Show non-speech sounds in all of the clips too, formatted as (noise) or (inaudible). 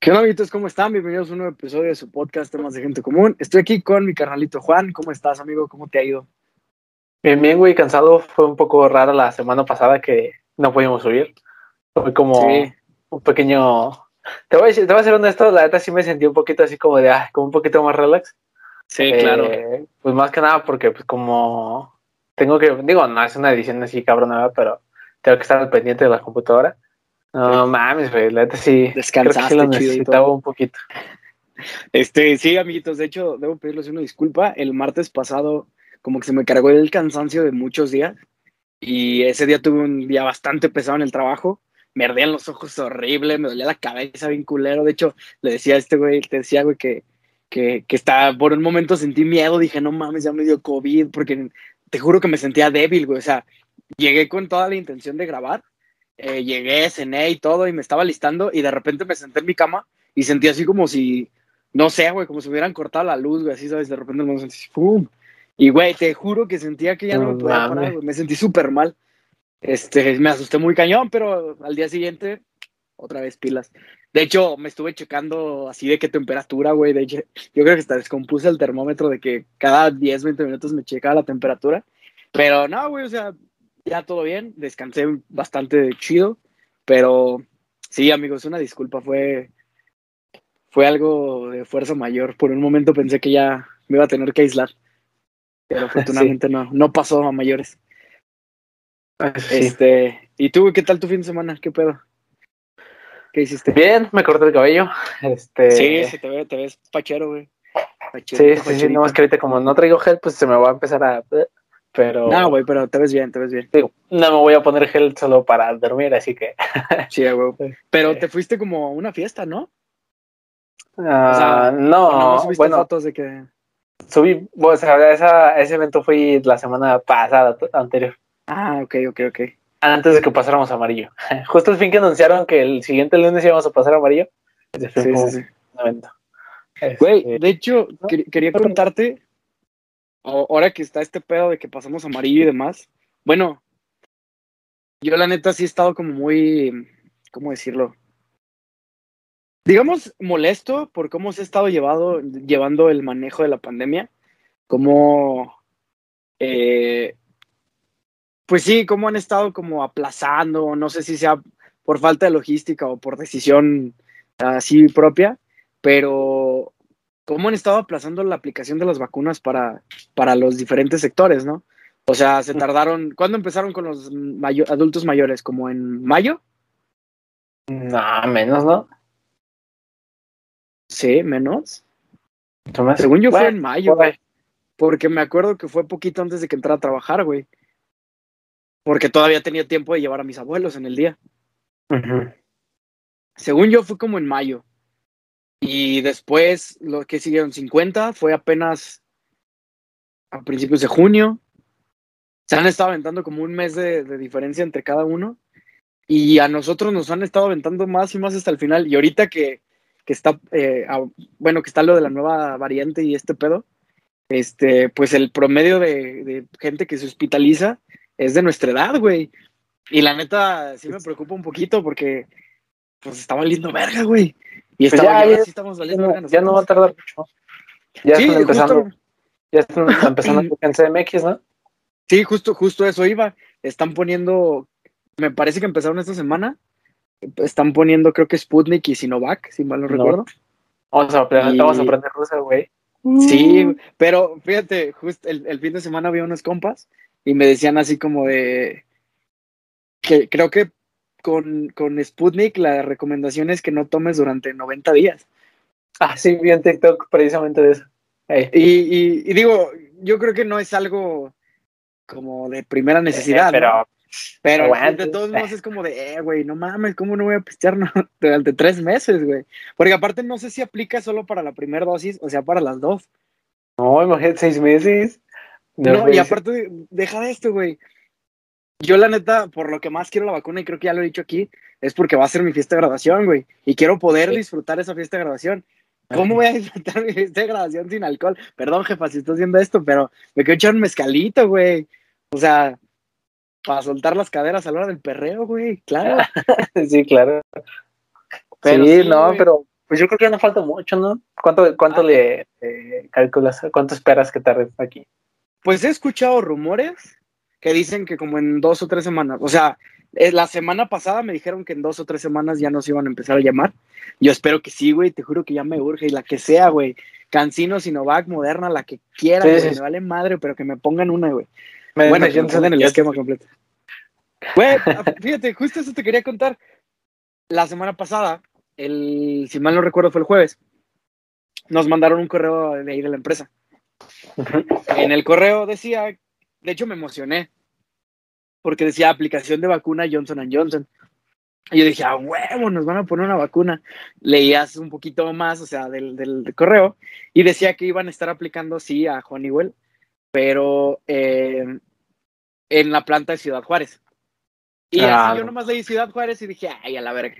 ¿Qué onda, amiguitos? ¿Cómo están? Bienvenidos a un nuevo episodio de su podcast Temas de Gente Común. Estoy aquí con mi carnalito Juan. ¿Cómo estás, amigo? ¿Cómo te ha ido? Bien, bien, güey, cansado. Fue un poco rara la semana pasada que no pudimos subir. Fue como Sí. un pequeño... Te voy, a decir, te voy a ser honesto, la neta sí me sentí un poquito así como de, ah, como un poquito más relax. Sí, Eh, Pues más que nada porque pues como tengo que, digo, no es una edición así cabrón, ¿verdad? pero tengo que estar al pendiente de la computadora. No mames, güey, la neta sí. creo que Descansaste sí lo necesitaba un poquito. Este, sí, amiguitos. De hecho, debo pedirles una disculpa. El martes pasado, como que se me cargó el cansancio de muchos días. Y ese día tuve un día bastante pesado en el trabajo. Me ardían los ojos horrible, me dolía la cabeza bien culero. De hecho, le decía a este güey, te decía, güey, que, que, que estaba, por un momento sentí miedo. Dije, no mames, ya me dio COVID, porque te juro que me sentía débil, güey. O sea, llegué con toda la intención de grabar. Eh, llegué, cené y todo, y me estaba listando, y de repente me senté en mi cama y sentí así como si, no sé, güey, como si me hubieran cortado la luz, güey, así, ¿sabes? De repente me sentí así, ¡pum! Y, güey, te juro que sentía que ya no me No podía mames. parar, güey. Me sentí súper mal. Este, me asusté muy cañón, pero al día siguiente, otra vez pilas. De hecho, me estuve checando así de qué temperatura, güey. De hecho, yo creo que hasta descompuse el termómetro de que cada 10, 20 minutos me checaba la temperatura. Pero no, güey, o sea, ya todo bien. Descansé bastante chido. Pero sí, amigos, una disculpa. Fue, fue algo de fuerza mayor. Por un momento pensé que ya me iba a tener que aislar. Pero (laughs) afortunadamente no, no pasó a mayores. Sí. Este, ¿y tú, qué tal tu fin de semana? ¿Qué pedo? ¿Qué hiciste? Bien, me corté el cabello. Este, Sí, sí, te, ve- te ves pachero, güey. sí, Pacherito, sí, sí, pacherito. no, es que ahorita como no traigo gel, pues se me va a empezar a... Pero No, güey, pero te ves bien, te ves bien. digo, no me voy a poner gel solo para dormir, así que... (laughs) Sí, güey. Sí. Pero te fuiste como a una fiesta, ¿no? Ah, O sea, no, ¿O no subiste bueno, fotos de que. subí, o sea, esa, ese evento fui la semana pasada, anterior, Ah, ok, ok, ok. antes de que pasáramos amarillo. (laughs) Justo el fin que anunciaron que el siguiente lunes íbamos a pasar amarillo, fue Sí, sí, sí. Güey, Este, de hecho, ¿no? quer- quería contarte, ahora que está este pedo de que pasamos amarillo y demás, bueno, yo la neta sí he estado como muy, ¿cómo decirlo? Digamos, molesto por cómo se ha estado llevado, llevando el manejo de la pandemia, como, eh, pues sí, cómo han estado como aplazando, no sé si sea por falta de logística o por decisión así propia, pero cómo han estado aplazando la aplicación de las vacunas para, para los diferentes sectores, ¿no? O sea, se tardaron, ¿cuándo empezaron con los mayo- adultos mayores? ¿Como en mayo? No, menos, ¿no? Sí, menos. Hace- Según yo fue en mayo, ahí. porque me acuerdo que fue poquito antes de que entrara a trabajar, güey. Porque todavía tenía tiempo de llevar a mis abuelos en el día. Según yo fue como en mayo. Y después, lo que siguieron 50 fue apenas a principios de junio. Se han estado aventando como un mes de, diferencia entre cada uno. Y a nosotros nos han estado aventando más y más hasta el final. Y ahorita que, que está, eh, bueno, que está lo de la nueva variante y este pedo, este, pues el promedio de, de gente que se hospitaliza es de nuestra edad, güey. Y la neta sí me preocupa un poquito porque pues está valiendo verga, güey. Y Pues está, ya, sí estamos valiendo no, ya no va a tardar mucho. Ya Sí, están empezando, justo, ya están (clears throat) empezando en CMX, ¿no? sí, justo, justo eso iba. Están poniendo, me parece que empezaron esta semana. Están poniendo, creo que Sputnik y Sinovac, si mal no No. recuerdo. Vamos a aprender, Y- vamos a aprender ruso, güey. Sí, pero fíjate, justo el, el fin de semana había unos compas y me decían así como de que creo que con, con Sputnik la recomendación es que no tomes durante 90 días. Ah, sí, vi en TikTok precisamente de eso. Y, y- y digo, yo creo que no es algo como de primera necesidad, Eh, pero ¿no? pero aguante. de todos modos es como de, eh, güey, no mames, ¿cómo no voy a pistear no? (laughs) durante tres meses, güey? Porque aparte no sé si aplica solo para la primera dosis, o sea, para las dos. no, imagínate seis meses. No, güey, y aparte, deja de esto, güey. Yo, la neta, por lo que más quiero la vacuna, y creo que ya lo he dicho aquí, es porque va a ser mi fiesta de graduación, güey. Y quiero poder Sí. disfrutar esa fiesta de graduación. ¿Cómo voy a disfrutar mi fiesta de graduación sin alcohol? Perdón, jefa, si estás viendo esto, pero me quiero echar un mezcalito, güey. O sea, para soltar las caderas a la hora del perreo, güey. Claro. (laughs) Sí, claro. Pero sí, sí, no, güey. pero Pues yo creo que ya no falta mucho, ¿no? ¿Cuánto, cuánto ah. le calculas? ¿Cuánto esperas que tarde aquí? Pues he escuchado rumores que dicen que como en dos o tres semanas, o sea, eh, la semana pasada me dijeron que en dos o tres semanas ya nos iban a empezar a llamar. Yo espero que sí, güey, te juro que ya me urge, y la que sea, güey. Cancino, Sinovac, Moderna, la que quiera, me vale madre, pero que me pongan una, güey. Bueno, ya no en el esquema completo. Güey, ah, fíjate, justo eso te quería contar. La semana pasada, el, si mal no recuerdo, fue el jueves, nos mandaron un correo de ahí de la empresa. En el correo decía, de hecho me emocioné, porque decía aplicación de vacuna Johnson Johnson. Y yo dije, a huevo, nos van a poner una vacuna. Leías un poquito más, o sea, del, del, correo, y decía que iban a estar aplicando, sí, a Honeywell, pero eh, en la planta de Ciudad Juárez. Y así yo nomás leí Ciudad Juárez y dije, ay, a la verga.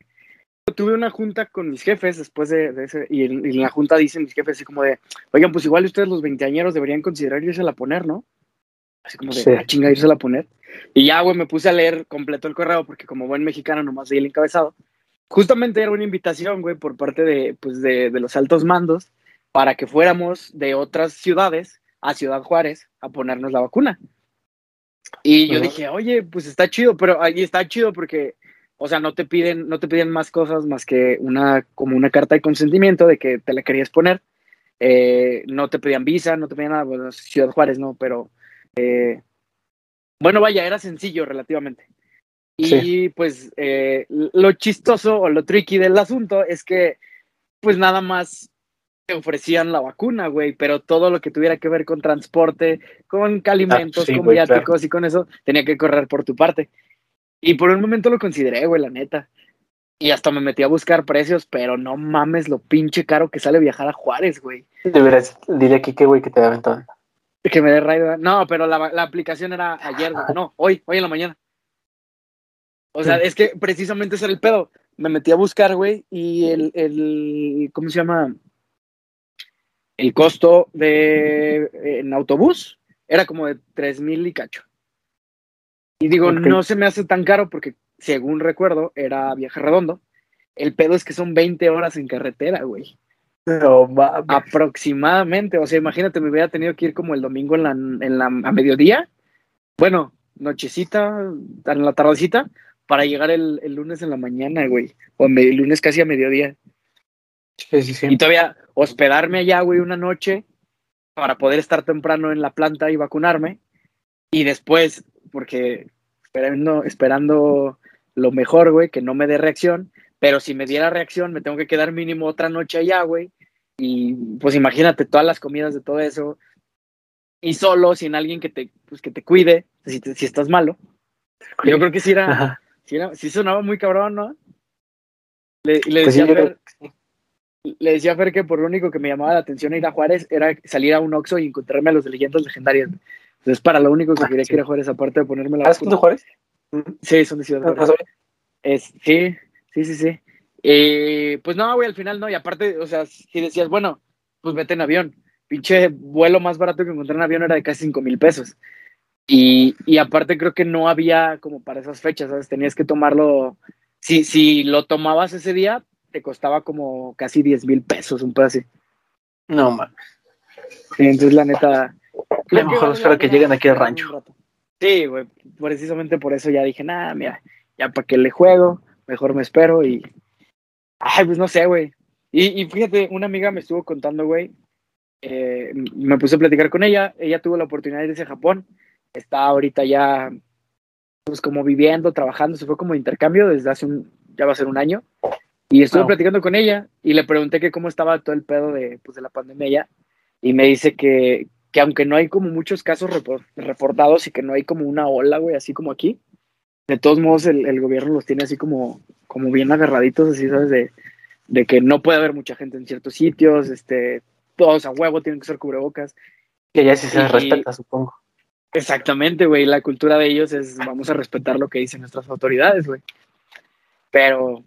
Tuve una junta con mis jefes después de, ese, y en, la junta dicen mis jefes así como de, oigan, pues igual ustedes los veinteañeros deberían considerar irse a poner, ¿no? Así como de, a ah, chinga, irse a poner. Y ya, güey, me puse a leer completo el correo porque como buen mexicano nomás leí el encabezado. Justamente era una invitación, güey, por parte de, pues, de, de los altos mandos para que fuéramos de otras ciudades a Ciudad Juárez a ponernos la vacuna. Y yo dije, oye, pues está chido, pero ahí está chido porque, o sea, no te piden, no te piden más cosas más que una, como una carta de consentimiento de que te la querías poner. Eh, no te pedían visa, no te pedían nada, bueno, Ciudad Juárez, no, pero eh, bueno, vaya, era sencillo relativamente. Y pues eh, lo chistoso o lo tricky del asunto es que pues nada más ofrecían la vacuna, güey, pero todo lo que tuviera que ver con transporte, con alimentos, ah, con viáticos y con eso, tenía que correr por tu parte. Y por un momento lo consideré, güey, la neta. Y hasta me metí a buscar precios, pero no mames lo pinche caro que sale viajar a Juárez, güey. Deberías, dile aquí que, güey, que te da ventana. Que me dé rayo. No, pero la, la aplicación era ayer, no, hoy, hoy en la mañana. O sea, es que precisamente ese era el pedo. Me metí a buscar, güey, y el, el, ¿cómo se llama? el costo de en autobús era como de tres mil y cacho. Y digo, no se me hace tan caro porque, según recuerdo, era viaje redondo. El pedo es que son 20 horas en carretera, güey. No, Aproximadamente. O sea, imagínate, me hubiera tenido que ir como el domingo en la, en la, a mediodía. Bueno, nochecita, en la tardecita, para llegar el, el lunes en la mañana, güey. O el lunes casi a mediodía. Y todavía hospedarme allá, güey, una noche para poder estar temprano en la planta y vacunarme. Y después, porque esperando, esperando lo mejor, güey, que no me dé reacción. Pero si me diera reacción, me tengo que quedar mínimo otra noche allá, güey. Y pues imagínate todas las comidas de todo eso. Y solo, sin alguien que te, pues, que te cuide, si, si estás malo. Yo creo que sí era, sí sonaba muy cabrón, ¿no? Le, le pues decía, le decía a Fer que por lo único que me llamaba la atención ir a Juárez era salir a un Oxxo y encontrarme a los de leyendas legendarias. Entonces, para lo único que ah, quería que ir a Juárez, aparte de ponerme la. ¿Son de Juárez? Sí, son de Ciudad ah, Juárez. Es, sí, sí, sí, sí. Eh, pues no, güey, al final no. Y aparte, o sea, si decías, bueno, pues vete en avión. Pinche vuelo más barato que encontrar en avión era de casi 5 mil pesos. Y, y aparte creo que no había como para esas fechas, ¿sabes? Tenías que tomarlo. Si, si lo tomabas ese día, te costaba como casi 10 mil pesos, un así. No, man. entonces, la neta. lo mejor espero que lleguen aquí al rancho. Sí, güey. Precisamente por eso ya dije, nada, mira, ya para que le juego, mejor me espero y. Ay, pues no sé, güey. Y, y fíjate, una amiga me estuvo contando, güey. Eh, me puse a platicar con ella. Ella tuvo la oportunidad de irse a Japón. Está ahorita ya, pues como viviendo, trabajando. Se fue como intercambio desde hace un, ya va a ser un año. Y estuve platicando con ella y le pregunté que cómo estaba todo el pedo de, pues, de la pandemia ya. Y me dice que, que aunque no hay como muchos casos reportados y que no hay como una ola, güey, así como aquí, de todos modos el, el, gobierno los tiene así como, como bien agarraditos, así, ¿sabes? De, de que no puede haber mucha gente en ciertos sitios, este, todos a huevo tienen que ser cubrebocas. Que ya sí se respeta, supongo. Exactamente, güey. La cultura de ellos es vamos a respetar lo que dicen nuestras autoridades, güey. Pero,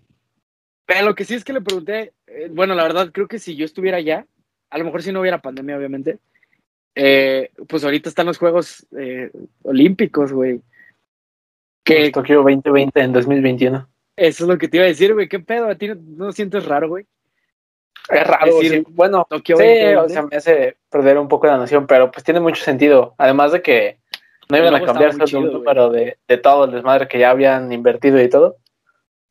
pero lo que sí es que le pregunté, eh, bueno, la verdad creo que si yo estuviera allá, a lo mejor si no hubiera pandemia, obviamente, eh, pues ahorita están los Juegos eh, Olímpicos, güey. Que Tokio 2020 en 2021. Eso es lo que te iba a decir, güey. ¿Qué pedo? ¿A ti no, sientes raro, güey? Es raro, decir, bueno, Tokio sí, o sea, me hace perder un poco la noción, pero pues tiene mucho sentido. Además de que no iban a cambiarse el número de, de, todo el desmadre que ya habían invertido y todo.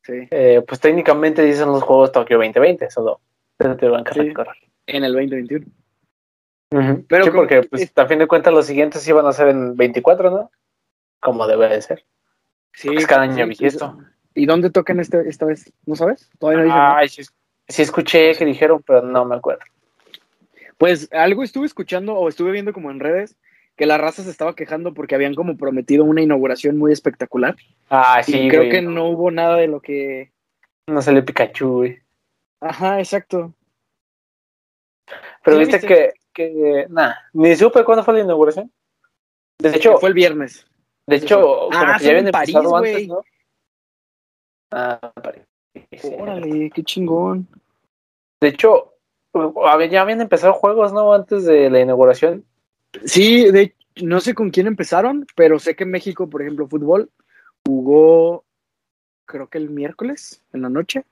Sí. Eh, pues técnicamente dicen los juegos Tokio 2020, solo te van a sí, En el 2021. Pero sí, porque pues, a fin de cuentas los siguientes iban a ser en 24, ¿no? Como debe de ser. Sí. Es cada año sí, ¿Y dónde tocan este, esta vez? ¿No sabes? Todavía no Ay, sí, sí escuché que dijeron, pero no me acuerdo. Pues algo estuve escuchando o estuve viendo como en redes que la raza se estaba quejando porque habían como prometido una inauguración muy espectacular. Ah, sí. Y creo que no hubo nada de lo que. No salió Pikachu, güey. Ajá, exacto. Pero viste, que, que nada, ni supe cuándo fue la inauguración. De hecho, fue el viernes. De hecho, como ah, que ya habían París, empezado antes, ¿no? Ah, París. Órale, qué chingón. De hecho, ya habían empezado juegos, ¿no? Antes de la inauguración. Sí, de, no sé con quién empezaron, pero sé que México, por ejemplo, fútbol, jugó, creo que el miércoles, en la noche.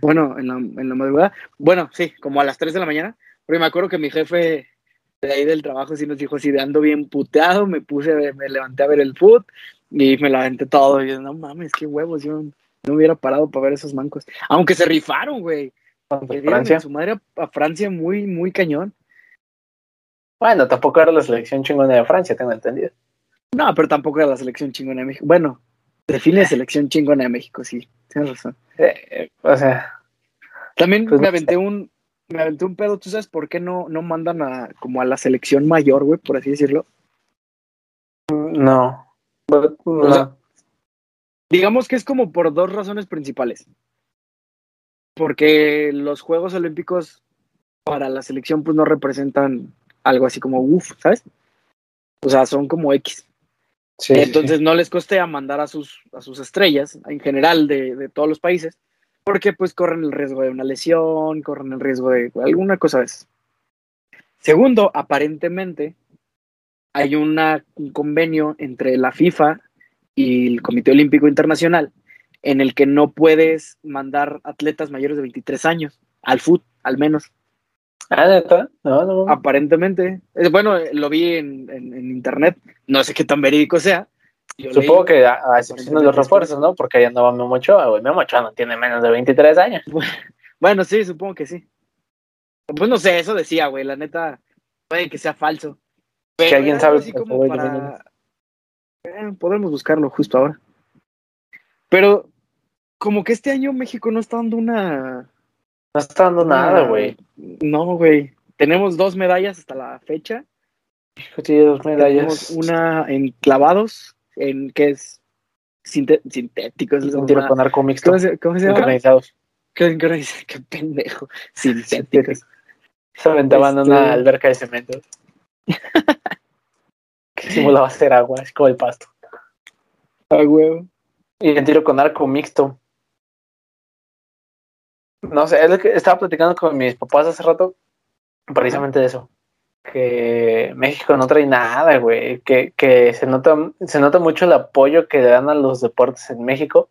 Bueno, en la, en la madrugada. Bueno, sí, como a las 3 de la mañana. Porque me acuerdo que mi jefe de ahí del trabajo sí nos dijo así de ando bien puteado, me puse, me levanté a ver el foot y me la aventé todo. Y yo, no mames, qué huevos, yo no hubiera parado para ver esos mancos. Aunque se rifaron, güey. Francia. Su madre a, Francia muy, muy cañón. Bueno, tampoco era la selección chingona de Francia, tengo entendido. No, pero tampoco era la selección chingona de México. Bueno, define selección chingona de México, sí, tienes razón. Eh, eh, o sea. También pues me aventé un, me aventé un pedo, ¿tú sabes por qué no, no mandan a como a la selección mayor, güey, por así decirlo? No. digamos que es como por dos razones principales. Porque los Juegos Olímpicos para la selección pues no representan algo así como uff, ¿sabes? O sea, son como X. Entonces no les costea mandar a sus, a sus estrellas en general de, de todos los países porque pues corren el riesgo de una lesión, corren el riesgo de alguna cosa de eso. Segundo, aparentemente hay una, un convenio entre la FIFA y el Comité Olímpico Internacional en el que no puedes mandar atletas mayores de 23 años al fútbol, al menos. Ah, ¿neta? No, no. Aparentemente. Eh, bueno, lo vi en, en, internet, no sé qué tan verídico sea, Supongo que a, excepción de los refuerzos, ¿no? Porque ahí andaba Memo Ochoa, güey. Memo Ochoa no tiene menos de 23 años. (laughs) Bueno, sí, supongo que sí. Pues no sé, eso decía, güey. La neta, puede que sea falso. Pero alguien sabe. Así como para... Eh, podemos buscarlo justo ahora. Pero como que este año México no está dando una... No está dando nada, güey. No, güey. Tenemos dos medallas hasta la fecha. Sí, dos medallas. Tenemos una en clavados en que es sintéticos. Un tiro con arco mixto. ¿Cómo se, cómo se llama? Sincronizados. ¿Qué, qué pendejo. (laughs) Sintéticos. Se aventaban este... una alberca de cemento. (laughs) que simulaba ser agua, es como el pasto. A huevo. Y en tiro con arco mixto. No sé, es lo que estaba platicando con mis papás hace rato, precisamente de eso que México no trae nada, güey, que, que se, nota, se nota mucho el apoyo que le dan a los deportes en México,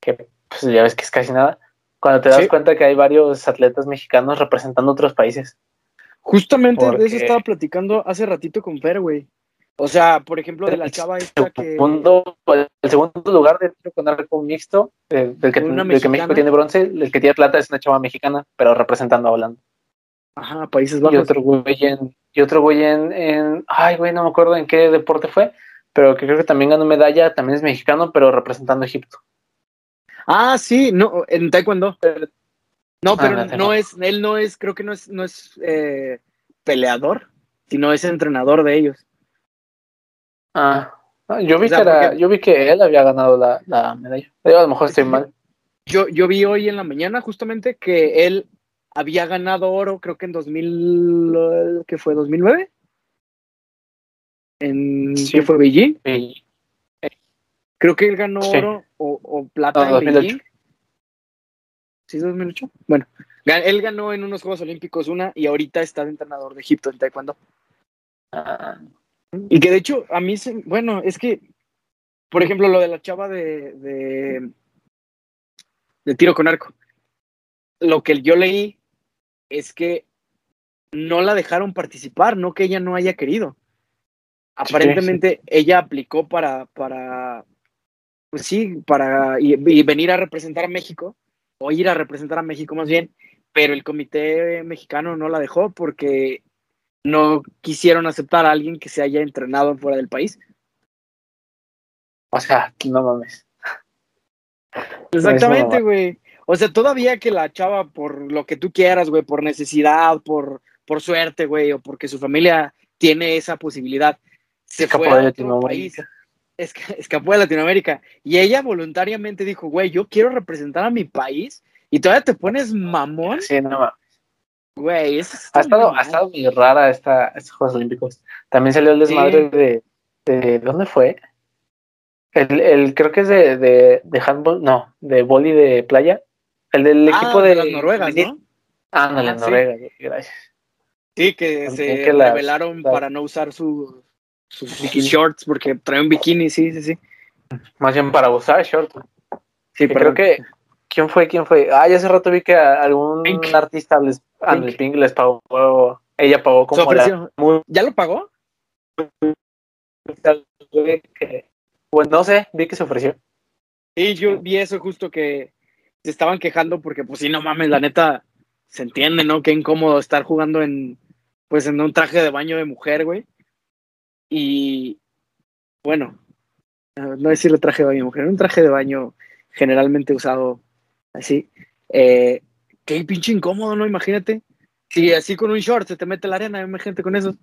que pues ya ves que es casi nada, cuando te das cuenta que hay varios atletas mexicanos representando otros países. Justamente de eso estaba platicando hace ratito con Fer, güey. O sea, por ejemplo, de la chava esta que... el segundo lugar de con arco mixto, del, que, del que México tiene bronce, el que tiene plata es una chava mexicana, pero representando a Holanda. Ajá, Países Bajos. Y otro güey en, y otro güey en, en, ay, güey, no me acuerdo en qué deporte fue, pero que creo que también ganó medalla, también es mexicano, pero representando a Egipto. Ah, sí, no, en Taekwondo. No, pero ah, no, es, él no es, creo que no es, no es eh, peleador, sino es entrenador de ellos. Ah, yo vi, que era, yo vi que él había ganado la, la medalla. Yo a lo mejor estoy (laughs) mal. Yo, yo vi hoy en la mañana justamente que él había ganado oro, creo que en 2000, ¿qué fue? ¿2009? ¿En qué fue Beijing? Creo que él ganó oro o, plata en Beijing. ¿Sí, 2008? Bueno, él ganó en unos Juegos Olímpicos una y ahorita está de entrenador de Egipto en Taekwondo. Ah. Y que de hecho, a mí, se, bueno, es que, por ejemplo, lo de la chava de, de, de tiro con arco. Lo que yo leí es que no la dejaron participar, no que ella no haya querido. Aparentemente ella aplicó para, para, pues sí, para y, venir a representar a México, o ir a representar a México más bien, pero el comité mexicano no la dejó porque no quisieron aceptar a alguien que se haya entrenado fuera del país. O sea, no mames. Exactamente, güey. O sea, todavía que la chava, por lo que tú quieras, güey, por necesidad, por, por suerte, güey, o porque su familia tiene esa posibilidad, se escapó fue a otro país, (laughs) escapó de Latinoamérica. Y ella voluntariamente dijo, güey, yo quiero representar a mi país, y todavía te pones mamón. Sí, no. Güey, ha estado, ha estado muy rara esta, estos Juegos Olímpicos. También salió el desmadre de, de, ¿Dónde fue? El, el, creo que es de, de, de handball, no, de boli de playa. El del ah, equipo de, las Noruegas, ¿no? Ah, no, las Noruegas, gracias. Sí, que se revelaron para no usar su, sus shorts porque traen bikini, sí, sí, sí. Más bien para usar shorts. Sí, pero creo que. ¿Quién fue? ¿Quién fue? Ah, ya hace rato vi que algún artista les, Pink. les pagó. Ella pagó como. ¿Ya lo pagó? Pues no sé, vi que se ofreció. Sí, yo vi eso justo que se estaban quejando porque, pues sí, no mames, la neta, se entiende, ¿no? Qué incómodo estar jugando en, pues en un traje de baño de mujer, güey. Y, bueno, no decirle traje de baño de mujer, un traje de baño generalmente usado así. Eh, qué pinche incómodo, ¿no? Imagínate. Si así con un short se te mete la arena, imagínate con eso.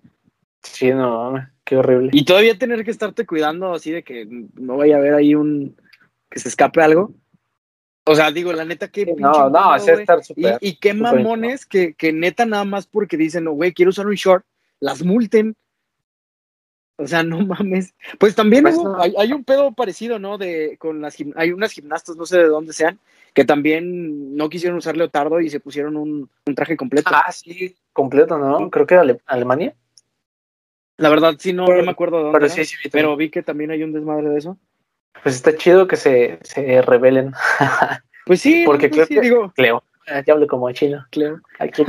Sí, no, qué horrible. Y todavía tener que estarte cuidando así de que no vaya a haber ahí un que se escape algo. O sea, digo, la neta, que. no, no, es estar super, y, y, qué mamones que, que, neta nada más porque dicen, no, güey, quiero usar un short, las multen. O sea, no mames. Pues también pues hay, hay, un pedo parecido, ¿no? De con las hay unas gimnastas, no sé de dónde sean, que también no quisieron usar leotardo y se pusieron un, un traje completo. Ah, sí, completo, ¿no? Creo que era Alemania. La verdad, sí, no, no me acuerdo de dónde. Pero, sí, sí, pero vi que también hay un desmadre de eso. Pues está chido que se, se rebelen. (laughs) Pues sí, porque creo que digo. Cleo, ya hablo como chino. Cleo. Aquí.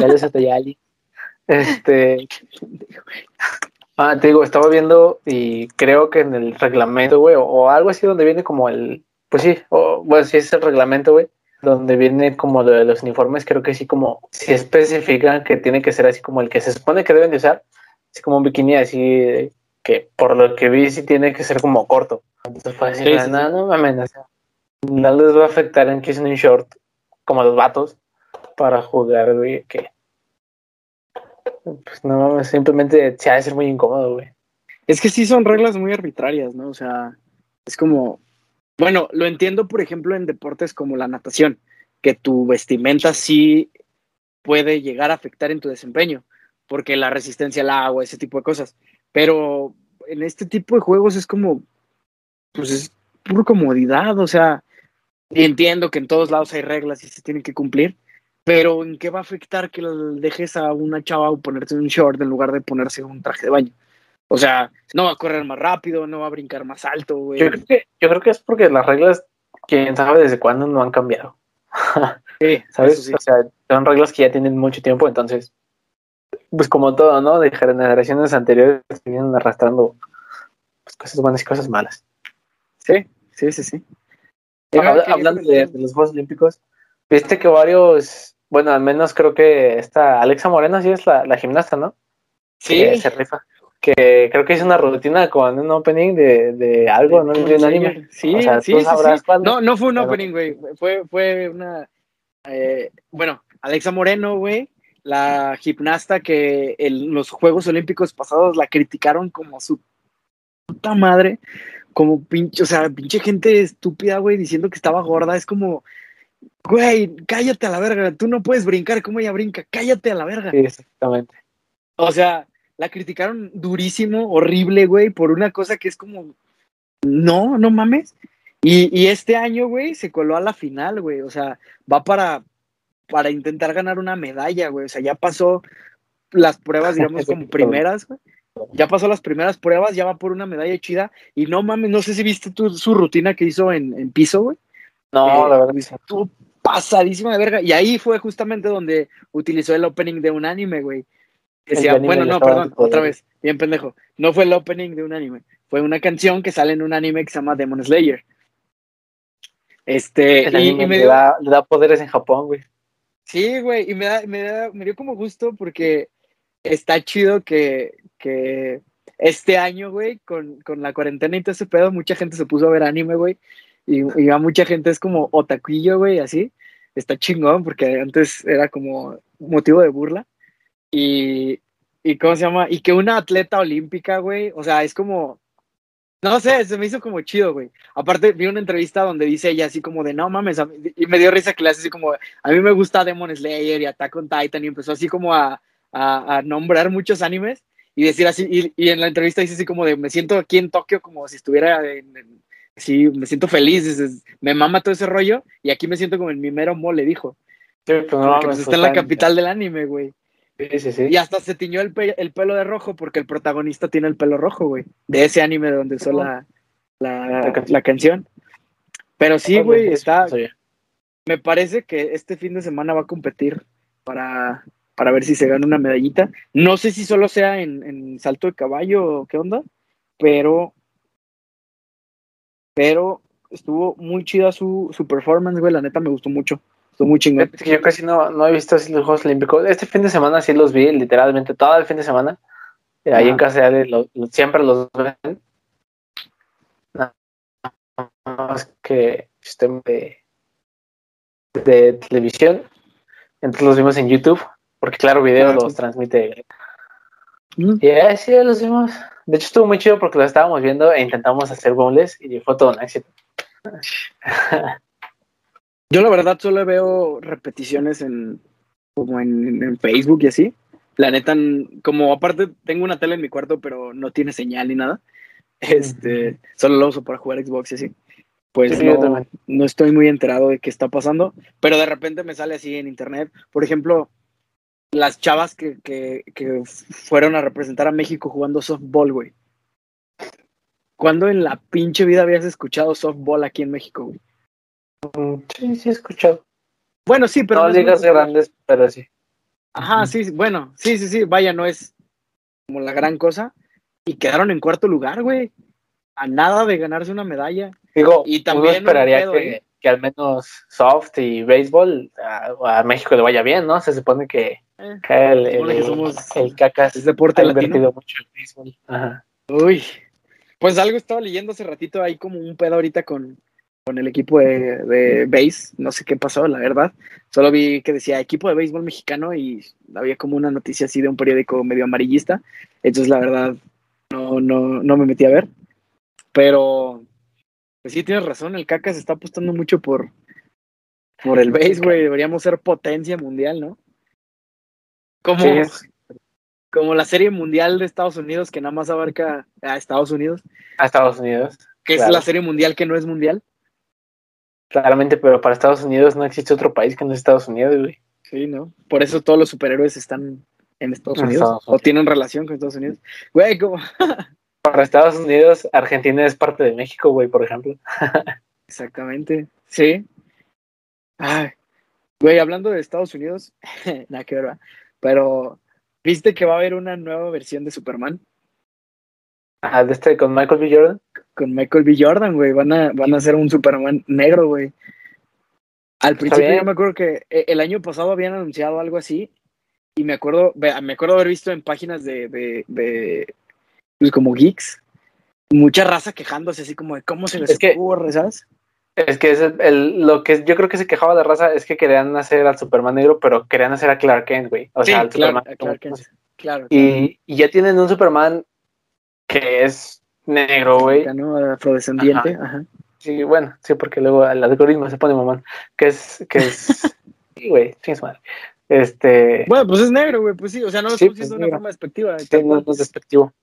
Este. Ah, te digo, estaba viendo y creo que en el reglamento, güey, o, algo así donde viene como el. Pues sí, o, bueno, sí es el reglamento, güey, donde viene como lo de los uniformes, creo que sí, como si especifican que tiene que ser así como el que se supone que deben de usar, así como un bikini así, que por lo que vi sí tiene que ser como corto. Entonces, decir, no, no mames, no les va a afectar en que es un short como los vatos para jugar, güey, que pues no mames, simplemente se ha de ser muy incómodo, güey. Es que sí son reglas muy arbitrarias, ¿no? O sea, es como, bueno, lo entiendo, por ejemplo, en deportes como la natación, que tu vestimenta sí puede llegar a afectar en tu desempeño, porque la resistencia al agua, ese tipo de cosas. Pero en este tipo de juegos es como, pues es pura comodidad, o sea, entiendo que en todos lados hay reglas y se tienen que cumplir, pero ¿en qué va a afectar que dejes a una chava ponerse un short en lugar de ponerse un traje de baño? O sea, no va a correr más rápido, no va a brincar más alto, güey. Yo creo que, yo creo que es porque las reglas, quién sabe desde cuándo no han cambiado. (laughs) sí, ¿sabes? O sea, son reglas que ya tienen mucho tiempo, entonces, pues como todo, ¿no? De generaciones anteriores vienen arrastrando pues, cosas buenas y cosas malas. Sí, sí, sí, sí. hablando de, los Juegos Olímpicos, viste que varios, bueno, al menos creo que esta Alexa Moreno sí es la, gimnasta, ¿no? Sí. Que se rifa. Que creo que hizo una rutina con un opening de, de algo, ¿no? De un anime. Sí, sí, sí, No, no fue un opening, güey. Fue, fue una. Eh, bueno, Alexa Moreno, güey, la gimnasta que en los Juegos Olímpicos pasados la criticaron como su puta madre como pinche, o sea, pinche gente estúpida, güey, diciendo que estaba gorda, es como, güey, cállate a la verga, tú no puedes brincar como ella brinca, cállate a la verga. Sí, exactamente. O sea, la criticaron durísimo, horrible, güey, por una cosa que es como, no, no mames. Y, y este año, güey, se coló a la final, güey, o sea, va para, para intentar ganar una medalla, güey, o sea, ya pasó las pruebas, (laughs) digamos, como primeras, güey ya pasó las primeras pruebas, ya va por una medalla chida. Y no mames, no sé si viste tú su rutina que hizo en, piso, güey. No, eh, la verdad. Estuvo pasadísima de verga. Y ahí fue justamente donde utilizó el opening de un anime, güey. Decía, bueno, no, perdón, otra vez, bien pendejo. No fue el opening de un anime, fue una canción que sale en un anime que se llama Demon Slayer. Este, El y, anime y me le, da, le da poderes en Japón, güey. Sí, güey, y me, da, me, da- me dio como gusto porque está chido que, que este año, güey, con, con la cuarentena y todo ese pedo, mucha gente se puso a ver anime, güey, y, ya mucha gente es como otakuillo, güey, así. Está chingón porque antes era como motivo de burla. Y, y ¿cómo se llama? Y que una atleta olímpica, güey, o sea, es como, no sé, se me hizo como chido, güey. Aparte, vi una entrevista donde dice ella así como de, no mames, y me dio risa que le hace así como, a mí me gusta Demon Slayer y Attack on Titan, y empezó así como a, a, a nombrar muchos animes y decir así, y, y en la entrevista dice así como de, me siento aquí en Tokio como si estuviera en, en- sí, me siento feliz, dices, me mama todo ese rollo, y aquí me siento como en mi mero mole, dijo. Sí, pues, no pues, está en la capital del anime, güey. Sí, sí, sí. Y hasta se tiñó el, pe- el pelo de rojo porque el protagonista tiene el pelo rojo, güey. De ese anime donde usó la, la, La canción. la canción. Pero sí, güey, Eso está. Me parece que este fin de semana va a competir para, para ver si se gana una medallita. No sé si solo sea en, en salto de caballo o qué onda, pero. Pero estuvo muy chida su, su performance, güey. La neta me gustó mucho. Estuvo muy chingón. Es que yo casi no, no he visto así los Juegos Olímpicos. Este fin de semana sí los vi, literalmente todo el fin de semana. Eh, Ahí en casa de lo- siempre los ven. Nada más que sistema de, de televisión. Entonces los vimos en YouTube, porque claro, video Ah, los transmite. Y eh, sí, los vimos. De hecho, estuvo muy chido porque lo estábamos viendo e intentamos hacer boneless y fue todo un éxito. (laughs) Yo la verdad solo veo repeticiones en como en, en Facebook y así. La neta, como aparte tengo una tele en mi cuarto, pero no tiene señal ni nada. (laughs) Este, solo lo uso para jugar Xbox y así. Pues Sí, no, no estoy muy enterado de qué está pasando, pero de repente me sale así en internet. Por ejemplo, las chavas que, que, que fueron a representar a México jugando softball, güey. ¿Cuándo en la pinche vida habías escuchado softball aquí en México, güey? Sí, sí, he escuchado. Bueno, sí, pero no no muy ligas grandes, pero sí. Ajá, sí, sí, bueno, sí, sí, sí, vaya, no es como la gran cosa. Y quedaron en cuarto lugar, güey. A nada de ganarse una medalla. Digo, Y uno también esperaría que, ¿eh? que al menos soft y béisbol a, a México le vaya bien, ¿no? Se supone que, Eh, el, se supone el- que somos- el cacas es deporte ha invertido mucho en béisbol. Ajá. Uy. Pues algo estaba leyendo hace ratito ahí como un pedo ahorita con, con el equipo de, de base. No sé qué pasó, la verdad. Solo vi que decía equipo de béisbol mexicano y había como una noticia así de un periódico medio amarillista. Entonces, la verdad, no, no, no me metí a ver. Pero, pues sí, tienes razón, el caca se está apostando mucho por, por el base, güey. Deberíamos ser potencia mundial, ¿no? Como, Sí, como la serie mundial de Estados Unidos que nada más abarca a Estados Unidos, a Estados Unidos, que Claro. es la serie mundial que no es mundial. Claramente, pero para Estados Unidos no existe otro país que no es Estados Unidos, güey. Sí, ¿no? Por eso todos los superhéroes están en Estados Unidos Estados o tienen relación con Estados Unidos. Güey, como... (laughs) Para Estados Unidos, Argentina es parte de México, güey, por ejemplo. Exactamente, sí. Ay, güey, hablando de Estados Unidos, (laughs) nada que ver, pero ¿viste que va a haber una nueva versión de Superman? Ah, de este con Michael B. Jordan. Con Michael B. Jordan, güey, van a, van a hacer un Superman negro, güey. Al principio yo me acuerdo que eh, el año pasado habían anunciado algo así y me acuerdo, me acuerdo haber visto en páginas de, de, de pues como geeks, mucha raza quejándose así como de cómo se les Es que- ocurre, ¿sabes? Es que es el, lo que yo creo que se quejaba la raza es que querían hacer al Superman negro, pero querían hacer a Clark Kent, güey. O sea, al claro, Superman. claro, que- claro. Y, y ya tienen un Superman que es negro, güey. ¿no? Afrodescendiente, ajá. Sí, bueno, sí, porque luego el algoritmo se pone mamón. Que es, que es, (laughs) sí, güey, chingue su madre. Este, Bueno, pues es negro, güey, pues sí, o sea, no lo Sí, diciendo de una forma despectiva. sí, no, no es despectivo.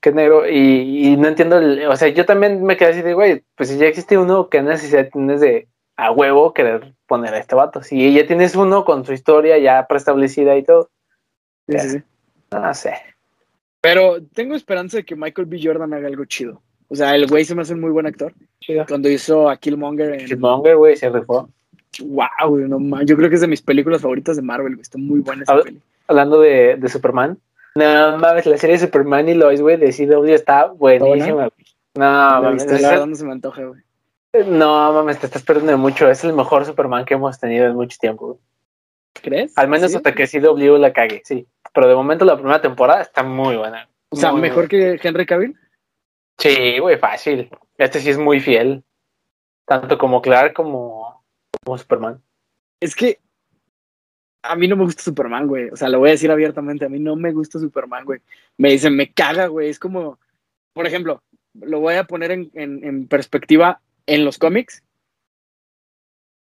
Que es negro. Y, y no entiendo, el- o sea, yo también me quedé así de, güey, pues si ya existe uno, ¿qué necesidad tienes de a huevo querer poner a este vato? Si ya tienes uno con su historia ya preestablecida y todo, Sí, sí, sí. no sé. Pero tengo esperanza de que Michael B. Jordan haga algo chido. O sea, el güey se me hace un muy buen actor. Chido. Cuando hizo a Killmonger en, Killmonger, güey, se rifó. wow, no. Yo creo que es de mis películas favoritas de Marvel, güey. Está muy buena esa Habla- peli. Hablando de, de Superman. No mames, la serie de Superman y Lois, güey, de CW está buenísima. No, La mames, la verdad no se me antoja, güey. no mames, te estás perdiendo mucho. Es el mejor Superman que hemos tenido en mucho tiempo. güey. ¿Crees? Al menos ¿Sí? hasta que CW la cague, sí. Pero de momento la primera temporada está muy buena. O sea, Muy mejor buena. que Henry Cavill. Sí, güey, fácil. Este sí es muy fiel. Tanto como Clark como, como Superman. Es que a mí no me gusta Superman, güey. O sea, lo voy a decir abiertamente. A mí no me gusta Superman, güey. Me dicen, me caga, güey. Es como, por ejemplo, lo voy a poner en, en- en perspectiva en los cómics.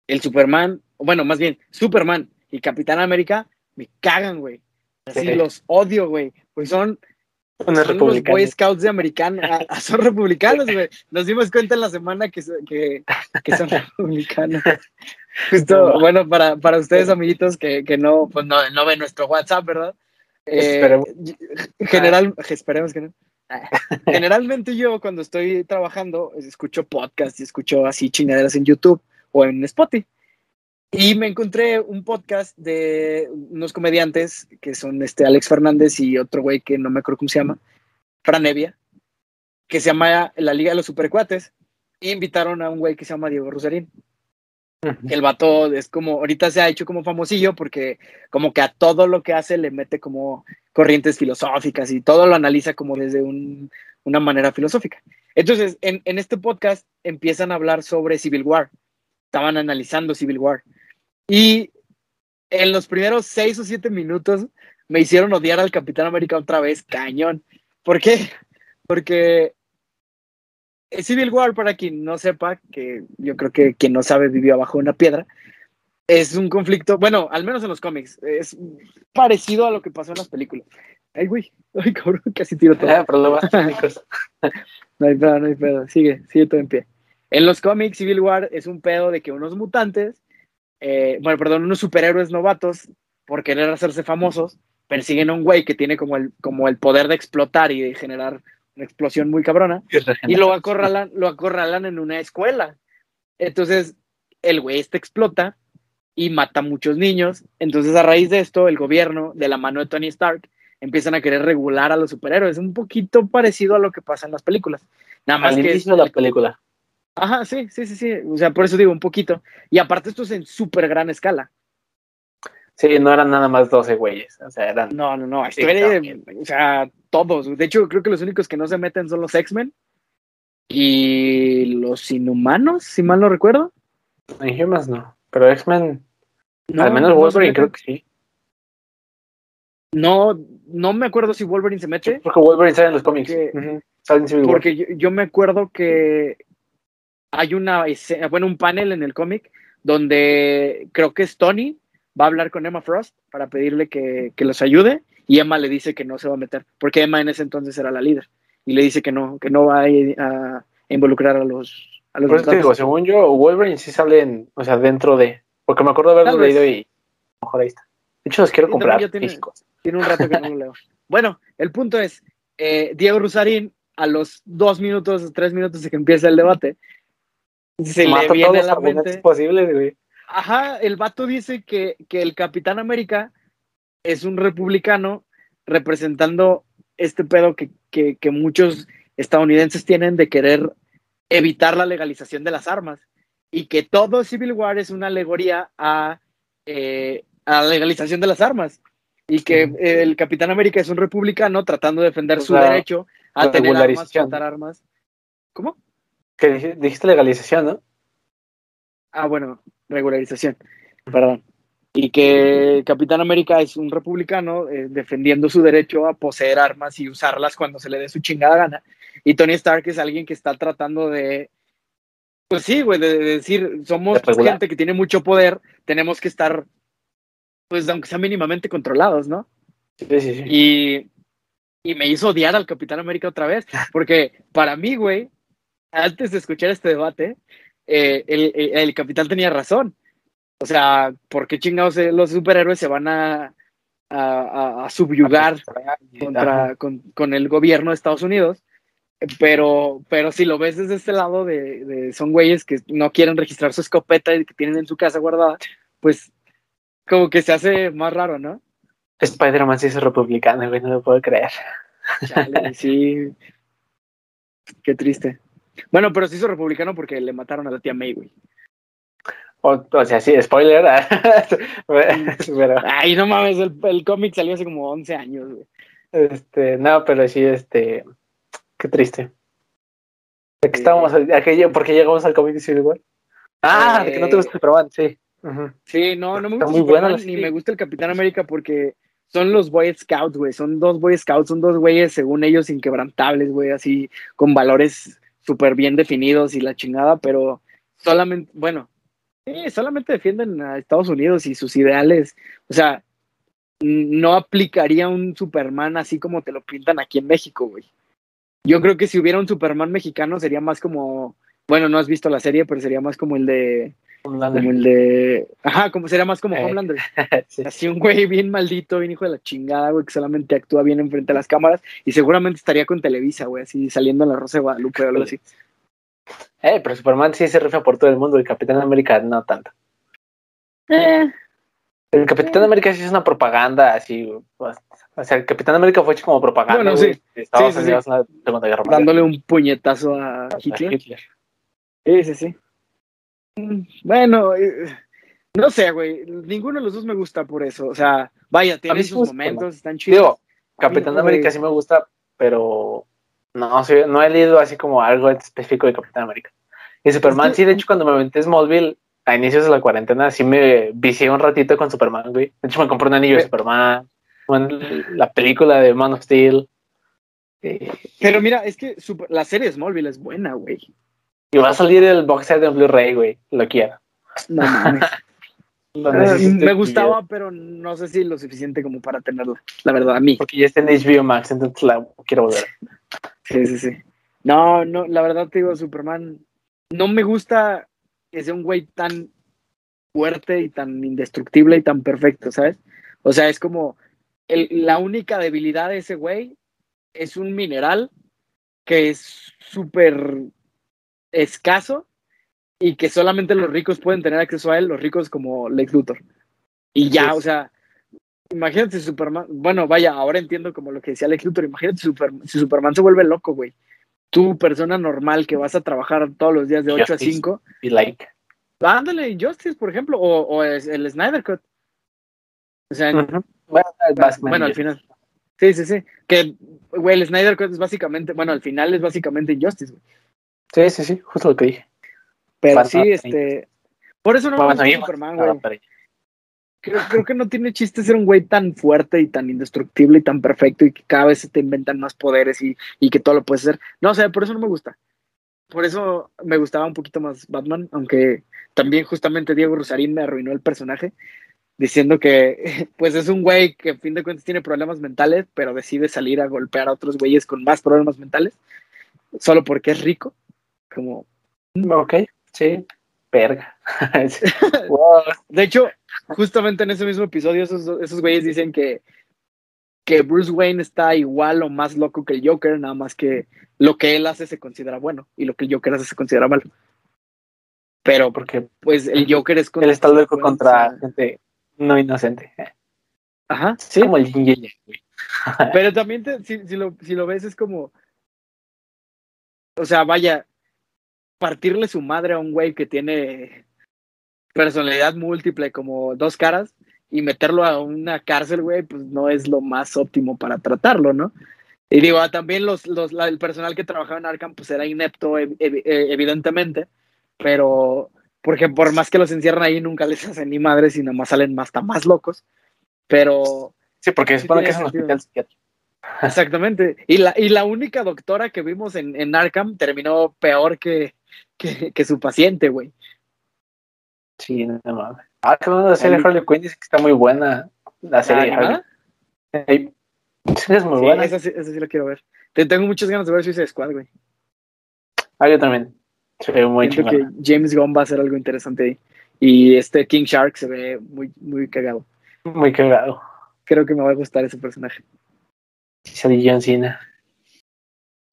El Superman, bueno, más bien, Superman y Capitán América me cagan, güey. Así Sí. los odio, güey. Pues son, son los. Boy Scouts de americano. ah, ah, son republicanos, güey. Nos dimos cuenta en la semana que, que, que son (laughs) republicanos. Justo, No. bueno, para, para ustedes, amiguitos, que, que no, pues no, no ven nuestro WhatsApp, ¿verdad? Eh, Esperemos. general, esperemos que no. Ah, (laughs) Generalmente yo cuando estoy trabajando escucho podcast y escucho así chingaderas en YouTube o en Spotify. Y me encontré un podcast de unos comediantes que son este Alex Fernández y otro güey que no me acuerdo cómo se llama, Fran Evia, que se llama La Liga de los Supercuates. Y invitaron a un güey que se llama Diego Rosarín. El vato es como, ahorita se ha hecho como famosillo porque como que a todo lo que hace le mete como corrientes filosóficas y todo lo analiza como desde un- una manera filosófica. Entonces, en, en este podcast empiezan a hablar sobre Civil War. Estaban analizando Civil War. Y en los primeros seis o siete minutos me hicieron odiar al Capitán América otra vez, cañón. ¿Por qué? Porque Civil War, para quien no sepa, que yo creo que quien no sabe vivió abajo de una piedra, es un conflicto, bueno, al menos en los cómics, es parecido a lo que pasó en las películas. Ay, güey, ay, cabrón, (laughs) casi tiro todo. Ah, problemas técnicos. (laughs) No hay pedo, no hay pedo. Sigue, sigue todo en pie. En los cómics, Civil War es un pedo de que unos mutantes, eh, bueno, perdón, unos superhéroes novatos, por querer hacerse famosos, persiguen a un güey que tiene como el, como el poder de explotar y de generar una explosión muy cabrona, y lo acorralan, lo acorralan en una escuela. Entonces, el güey este explota y mata a muchos niños. Entonces, a raíz de esto, el gobierno, de la mano de Tony Stark, empiezan a querer regular a los superhéroes. Un poquito parecido a lo que pasa en las películas. Nada más Al que. inicio de la película. Ajá, sí, sí, sí, sí. O sea, por eso digo un poquito. Y aparte, esto es en súper gran escala. Sí, no eran nada más 12 güeyes. O sea, eran. No, no, no. Sí, Esto era- o sea, todos. De hecho, creo que los únicos que no se meten son los X-Men y los Inhumanos, si mal no recuerdo. En Humans no. Pero X-Men, No, al menos Wolverine, creo que sí. No, no me acuerdo si Wolverine se mete, Porque Wolverine sale en los cómics. Porque- porque yo, yo me acuerdo que hay una escena, bueno, un panel en el cómic donde creo que es Tony va a hablar con Emma Frost para pedirle que, que los ayude y Emma le dice que no se va a meter, porque Emma en ese entonces era la líder y le dice que no, que no va a, a involucrar a los a los Por eso te mutantes. digo, según yo, Wolverine sí sale en, o sea, dentro de. Porque me acuerdo de haberlo leído y. A lo mejor ahí está. De hecho, los quiero Sí, comprar tiene-. Tiene un rato que no lo leo. (laughs) Bueno, el punto es, eh, Diego Rusarín, a los dos minutos, tres minutos de que empieza el debate, se Mata le todos viene a la mente. posibles, güey. Ajá, el vato dice que, que el Capitán América es un republicano representando este pedo que, que, que muchos estadounidenses tienen de querer evitar la legalización de las armas y que todo Civil War es una alegoría a, eh, a la legalización de las armas y que eh, el Capitán América es un republicano tratando de defender O su sea, derecho a tener armas, portar armas. ¿Cómo? Que dij- dijiste legalización, ¿no? Ah, bueno, regularización, perdón. Y que Capitán América es un republicano eh, defendiendo su derecho a poseer armas y usarlas cuando se le dé su chingada gana. Y Tony Stark es alguien que está tratando de, pues sí, güey, de, de decir, somos De gente que tiene mucho poder, tenemos que estar, pues aunque sea mínimamente controlados, ¿no? Sí, sí, sí. Y, y me hizo odiar al Capitán América otra vez, porque para mí, güey, antes de escuchar este debate, eh, el, el- el capitán tenía razón. O sea, ¿por qué chingados eh, los superhéroes se van a, a, a- a subyugar contra, con, con el gobierno de Estados Unidos? Pero, pero si lo ves desde este lado de, de son güeyes que no quieren registrar su escopeta y que tienen en su casa guardada, pues como que se hace más raro, ¿no? Spider-Man sí es republicano, güey, no lo puedo creer. Chale, sí. (laughs) Qué triste. Bueno, pero se hizo republicano porque le mataron a la tía May, güey. O, o sea, sí, spoiler. (laughs) pero, Ay, no mames, el, el cómic salió hace como 11 años, güey. este, no, pero sí, este, qué triste. ¿De qué estábamos? Aquello, ¿Por qué llegamos al cómic de Civil War? Ah, de que no te gusta Superman, sí. Sí, no, no me Está gusta muy Superman, ni me gusta el Capitán América porque son los Boy Scouts, güey. Son dos Boy Scouts, son dos güeyes, según ellos, inquebrantables, güey, así, con valores súper bien definidos y la chingada, pero solamente, bueno, solamente defienden a Estados Unidos y sus ideales. O sea, no aplicaría un Superman así como te lo pintan aquí en México, güey. Yo creo que si hubiera un Superman mexicano sería más como, bueno, no has visto la serie, pero sería más como el de, Homelander. como el de, ajá, como sería más como Eh. Homelander. (laughs) Sí. Así un güey bien maldito, bien hijo de la chingada, güey, que solamente actúa bien enfrente de las cámaras y seguramente estaría con Televisa, güey, así saliendo en la Rosa de Guadalupe o algo así. Eh, pero Superman sí se rifa por todo el mundo, el Capitán América no tanto. Eh, El Capitán América sí es una propaganda, así, pues, o sea, el Capitán América fue hecho como propaganda, Bueno, sí. Estados Sí, sí, Unidos Guerra dándole un puñetazo a A Hitler. Sí, sí, sí. Mm, Bueno, eh, no sé, güey, ninguno de los dos me gusta por eso. O sea, vaya, sí sus gusta, momentos, están chidos. Digo, Capitán no, América güey. sí me gusta, pero no, sí, no he leído así como algo específico de Capitán América. Y Superman, que- sí, de hecho, cuando me aventé Smallville a inicios de la cuarentena, sí me vicié un ratito con Superman, güey. De hecho, me compré un anillo de. Superman, la película de Man of Steel. Pero mira, es que la serie Smallville es buena, güey. Y va a salir el box set de Blu-ray, güey. Lo quiero. No mames. (laughs) Necesito me gustaba, pero no sé si lo suficiente como para tenerla. La verdad, a mí. Porque ya está en HBO Max, entonces la quiero volver. Sí, sí, sí. No, no, la verdad te digo, Superman, no me gusta que sea un güey tan fuerte y tan indestructible y tan perfecto, ¿sabes? O sea, es como el- la única debilidad de ese güey es un mineral que es súper escaso y que solamente los ricos pueden tener acceso a él, los ricos como Lex Luthor. Y ya, Sí. o sea, imagínate Superman, bueno, vaya, ahora entiendo como lo que decía Lex Luthor, imagínate si, Super- si Superman se vuelve loco, güey. Tú, persona normal que vas a trabajar todos los días de 8 a Justice. 5, Y like. ándale, Justice, por ejemplo, o, o es el Snyder Cut. O sea. Bueno, Batman bueno, al final. Sí, sí, sí. Que, güey, el Snyder Cut es básicamente, bueno, al final es básicamente Injustice, güey. Sí, sí, sí, justo lo que dije. Pero sí, este. Por eso no me gusta a Superman, güey. pero- Creo, creo que no tiene chiste ser un güey tan fuerte y tan indestructible y tan perfecto y que cada vez se te inventan más poderes y, y que todo lo puedes hacer. No, o sea, por eso no me gusta. Por eso me gustaba un poquito más Batman, aunque también justamente Diego Rosarín me arruinó el personaje diciendo que (laughs) pues es un güey que a fin de cuentas tiene problemas mentales, pero decide salir a golpear a otros güeyes con más problemas mentales solo porque es rico. Como, Ok, sí, verga. (laughs) Wow. De hecho, justamente en ese mismo episodio, esos, esos güeyes dicen que, que Bruce Wayne está igual o más loco que el Joker, nada más que lo que él hace se considera bueno y lo que el Joker hace se considera malo. Pero, Porque pues, el Joker es él está loco contra gente no inocente. Ajá, Sí, como el Yin Yang, güey. Pero también, te- si, si lo, si lo ves, es como. O sea, vaya, partirle su madre a un güey que tiene personalidad múltiple, como dos caras, y meterlo a una cárcel, güey, pues no es lo más óptimo para tratarlo, ¿no? Y digo, ah, también los, los, la- el personal que trabajaba en Arkham, pues era inepto, ev- ev- eh, evidentemente, pero. Porque por más que los encierran ahí, nunca les (laughs) hacen ni madres nada más salen más, hasta más locos. Pero Sí, porque Sí supone que es un hospital psiquiátrico. Exactamente. Y la, y la única doctora que vimos en, en Arkham terminó peor que, (laughs) que, que su paciente, güey. Sí, no mames. Ah, que bueno, la serie Harley Quinn dice que está muy buena. La serie. Sí, es muy Sí, buena. esa, sí, esa sí la quiero ver. Te- tengo muchas ganas de ver Suicide Squad, güey. Ah, yo también. Se ve muy Siento que James Gunn va a hacer algo interesante ahí. Y este King Shark se ve muy, muy cagado. Muy cagado. Creo que me va a gustar ese personaje. Sale John Cena.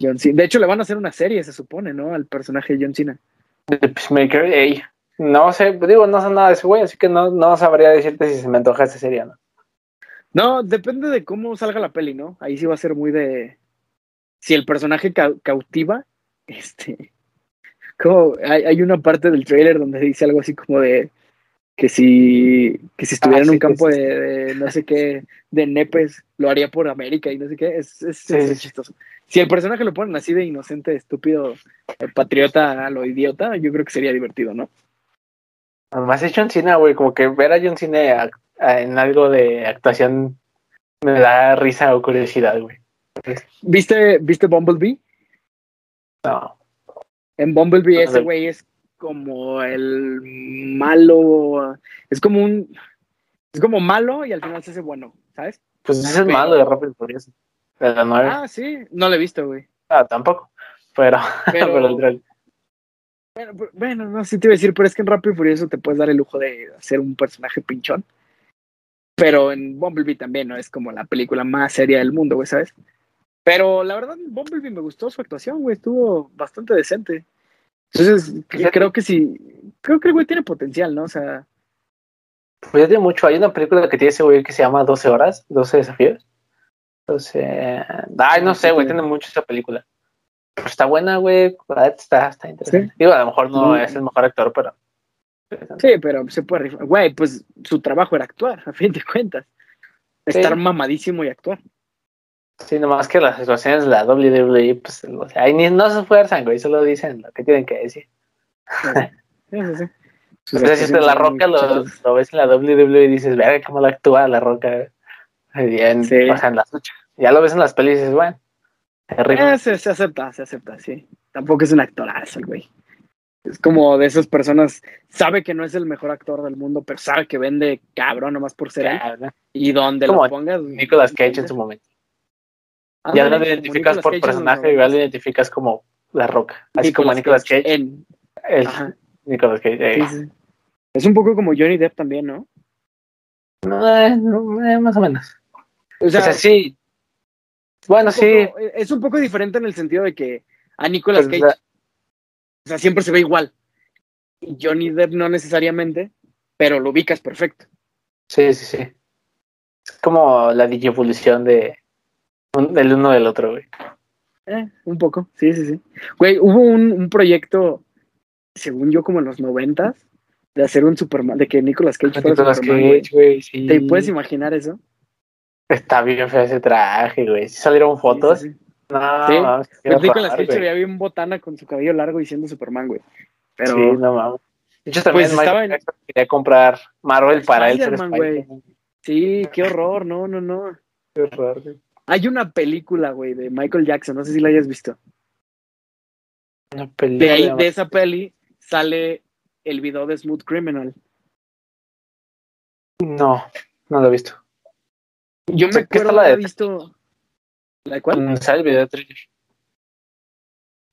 John Cena. De hecho, le van a hacer una serie, se supone, ¿no? Al personaje de John Cena. The Peacemaker, ey. No sé, digo, no sé nada de ese güey, así que no, no sabría decirte si se me antoja esa serie no. No, depende de cómo salga la peli, ¿no? Ahí sí va a ser muy de. Si el personaje cau- cautiva, (laughs) este. Como hay, hay una parte del trailer donde dice algo así como de que si, que si estuviera Ah, en un campo sí, de, de no sé qué, de nepes, lo haría por América y no sé qué. Es, es, chistoso. Si el personaje lo ponen así de inocente, estúpido, eh, patriota a lo idiota, yo creo que sería divertido, ¿no? Además es John Cena, güey, como que ver a John Cena en algo de actuación me da risa o curiosidad, güey. ¿Viste, ¿viste Bumblebee? No. En Bumblebee No, ese güey es como el malo, es como un, es como malo y al final se hace bueno, ¿sabes? Pues ese es Pero- malo de Rápido y Furioso. De la nueve. Ah, sí, no lo he visto, güey. Ah, tampoco. Pero, (laughs) Pero- pero el trailer. Bueno, bueno, no, sí te iba a decir, pero es que en Rápido y Furioso te puedes dar el lujo de hacer un personaje pinchón. Pero en Bumblebee también, ¿no? Es como la película más seria del mundo, güey, ¿sabes? Pero la verdad, en Bumblebee me gustó su actuación, güey, estuvo bastante decente. Entonces, creo que sí, creo que el güey tiene potencial, ¿no? O sea, Pues ya tiene mucho. Hay una película que tiene ese güey que se llama 12 horas, 12 desafíos. Entonces, ay, no sé, güey, tiene. mucho esa película. Pero está buena, güey. Está, está interesante. Sí. Digo, a lo mejor no Mm. es el mejor actor, pero. sí, pero se puede rifar. Güey, pues su trabajo era actuar, a fin de cuentas. Estar Sí. mamadísimo y actuar. Sí, nomás que las situaciones de la WWE, pues, o sea, ahí ni, no se esfuerzan, güey, solo dicen lo que tienen que decir. Sí, sí, sí. (laughs) Sea, si te la roca lo, ves en la WWE y dices, verga, cómo la actúa la roca. En- Sí. O sea, en las luchas. Ya lo ves en las pelis y dices, bueno. Eh, se, se acepta, se acepta, sí. Tampoco es un actorazo el güey. Es como de esas personas, sabe que no es el mejor actor del mundo, pero sabe que vende cabrón nomás por ser él. ¿no? Y donde Como lo pongas. Nicolas Cage en su momento. ya no lo identificas por Cage en personaje, igual lo identificas como la roca. Así como Nicolas Cage, En, el ajá, Nicolas Cage. eh. sí, sí. Es un poco como Johnny Depp también, ¿no? No, eh, no, eh, más o menos. O O sea, sí. Bueno, sí. poco- es un poco diferente en el sentido de que a Nicolas Pues, Cage, o sea, siempre se ve igual. Y Johnny Depp no necesariamente, pero lo ubicas perfecto. Sí, sí, sí. Es como la digievolución de un- del uno del otro, güey. Eh, un poco, sí, sí, sí. Güey, hubo un, un proyecto, según yo, como en los noventas, de hacer un Superman, de que Nicolas Cage fuera Nicolas Superman, güey. Cage, güey, sí. ¿Te puedes imaginar eso? Está bien feo ese traje, güey. ¿Sí salieron fotos? Sí, sí, sí. No, Sí. mames, horror, Cage se veía bien botana con su cabello largo y siendo Superman, güey. Pero Sí, no mames. De hecho, también Pues Michael estaba en- quería comprar Marvel para él. sí, qué horror, no, no, no. Qué horror, güey. Hay una película, güey, de Michael Jackson, no sé si la hayas visto. Una De película. ahí, de esa peli, sale el video de Smooth Criminal. No, no lo he visto. Yo me ¿Qué está acuerdo la de de- haber visto. ¿La cual? Mm, Sale el video de.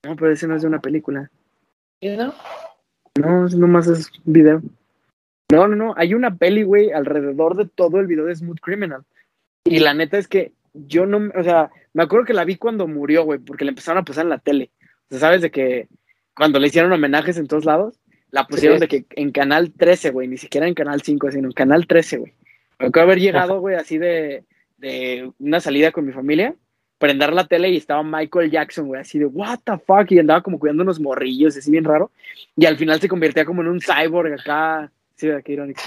No, pero ese no es de una película. ¿Y no? No, es nomás es un video. No, no, no. Hay una peli, güey, alrededor de todo el video de Smooth Criminal. Y la neta es que yo no, o sea, me acuerdo que la vi cuando murió, güey, porque la empezaron a pasar en la tele. O sea, ¿sabes de que cuando le hicieron homenajes en todos lados? La pusieron Sí. de que en Canal 13, güey, ni siquiera en Canal 5, sino en Canal 13, güey. Me acuerdo haber llegado, güey, así de, de una salida con mi familia, prender la tele y estaba Michael Jackson, güey, así de, what the fuck, y andaba como cuidando unos morrillos, así bien raro. Y al final se convertía como en un cyborg acá, sí, qué irónico.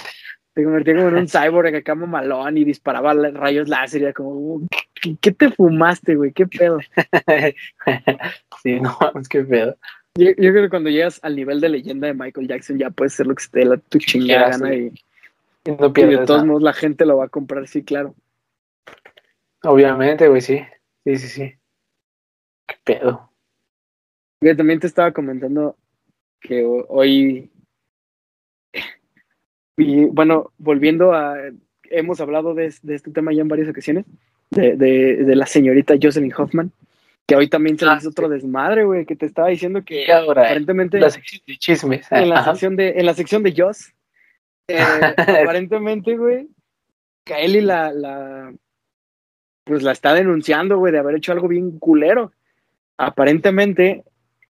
Se convertía como en un cyborg acá mamalón y disparaba rayos láser y era como, "Uh, ¿qué, qué te fumaste, güey? ¿Qué pedo? (laughs) sí, no mames, qué pedo. Yo, yo creo que cuando llegas al nivel de leyenda de Michael Jackson ya puedes hacer lo que se te dé la- tu chingada gana y, Y no y pierdes de todos nada. modos la gente lo va a comprar, sí, claro. Obviamente, güey, sí. Sí, sí, sí. Qué pedo. Yo también te estaba comentando que ho- hoy, y bueno, volviendo a, hemos hablado de, de este tema ya en varias ocasiones, de, de, de la señorita Jocelyn Hoffman, que hoy también se Ah, hizo otro desmadre, güey, que te estaba diciendo que Y ahora, aparentemente la sección de chismes. en la Ajá. sección de, en la sección de Joss, eh, (laughs) aparentemente, güey, Kaeli la, la, pues la está denunciando, güey, de haber hecho algo bien culero. aparentemente,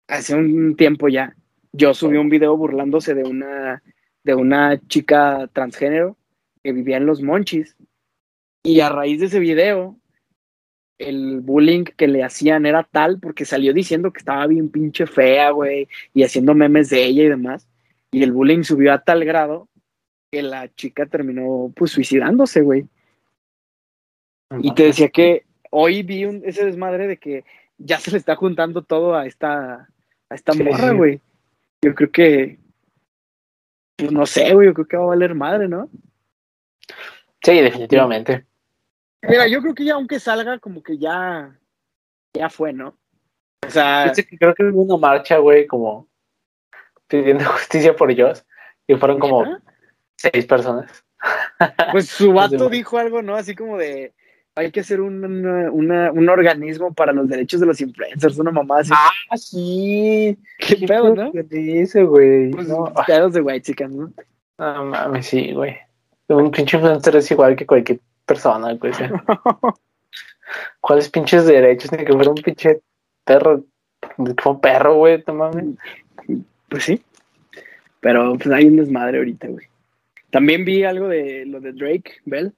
hace un tiempo ya, yo subí un video burlándose de una, de una chica transgénero que vivía en los monchis. Y a raíz de ese video, el bullying que le hacían era tal porque salió diciendo que estaba bien pinche fea, güey, y haciendo memes de ella y demás. Y el bullying subió a tal grado que la chica terminó pues suicidándose, güey. Y te decía que hoy vi un, ese desmadre de que ya se le está juntando todo a esta, a esta morra, güey. Yo creo que, pues no sé, güey, yo creo que va a valer madre, ¿no? Sí, definitivamente. Mira, yo creo que ya aunque salga, como que ya, ya fue, ¿no? O sea, creo que hubo una marcha, güey, como pidiendo (laughs) justicia por ellos, y fueron como seis personas. (laughs) Pues su vato dijo algo, ¿no? Así como de, hay que hacer un, un organismo para los derechos de los influencers, una mamá así. Ah, sí. ¿Qué, pedo, no? ¿Qué dice, güey? Pues, no. Pedos de white chicas, ¿no? No mames, sí, güey. Un pinche influencer es igual que cualquier persona, güey. (laughs) ¿Cuáles pinches derechos? Ni que fuera un pinche perro. Como perro, güey, no mames. Pues sí. Pero pues hay un desmadre ahorita, güey. También vi algo de lo de Drake Bell,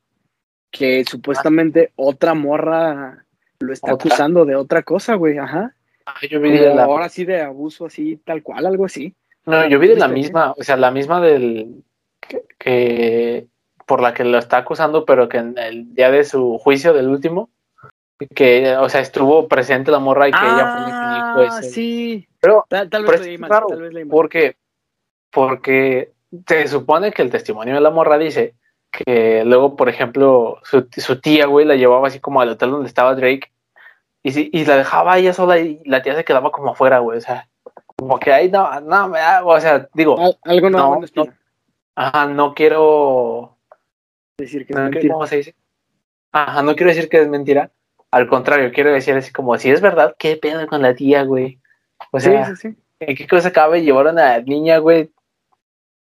que supuestamente otra morra lo está acusando de otra cosa, güey, ajá. Ah, yo vi de la... Ahora sí de abuso así, tal cual, algo así. No, yo vi de la misma, o sea, la misma del que, por la que lo está acusando, pero que en el día de su juicio del último, que, o sea, estuvo presente la morra y que ella fue Ah, el ese. sí. Pero, Tal, tal pero vez es leí mal, tal vez leí mal. porque, porque se supone que el testimonio de la morra dice que luego, por ejemplo, su, su tía, güey, la llevaba así como al hotel donde estaba Drake y, si- y la dejaba ella sola y la tía se quedaba como afuera, güey, o sea, como que ahí no, no, me da- o sea, digo, Al- algo no, No, espina. ajá, no quiero, decir que es no, mentira. ¿cómo se dice? Ajá, no quiero decir que es mentira, al contrario, quiero decir así como, si es verdad, ¿qué pedo con la tía, güey? O Sí, sea, sí, sí. ¿En qué cosa cabe llevar a una niña, güey,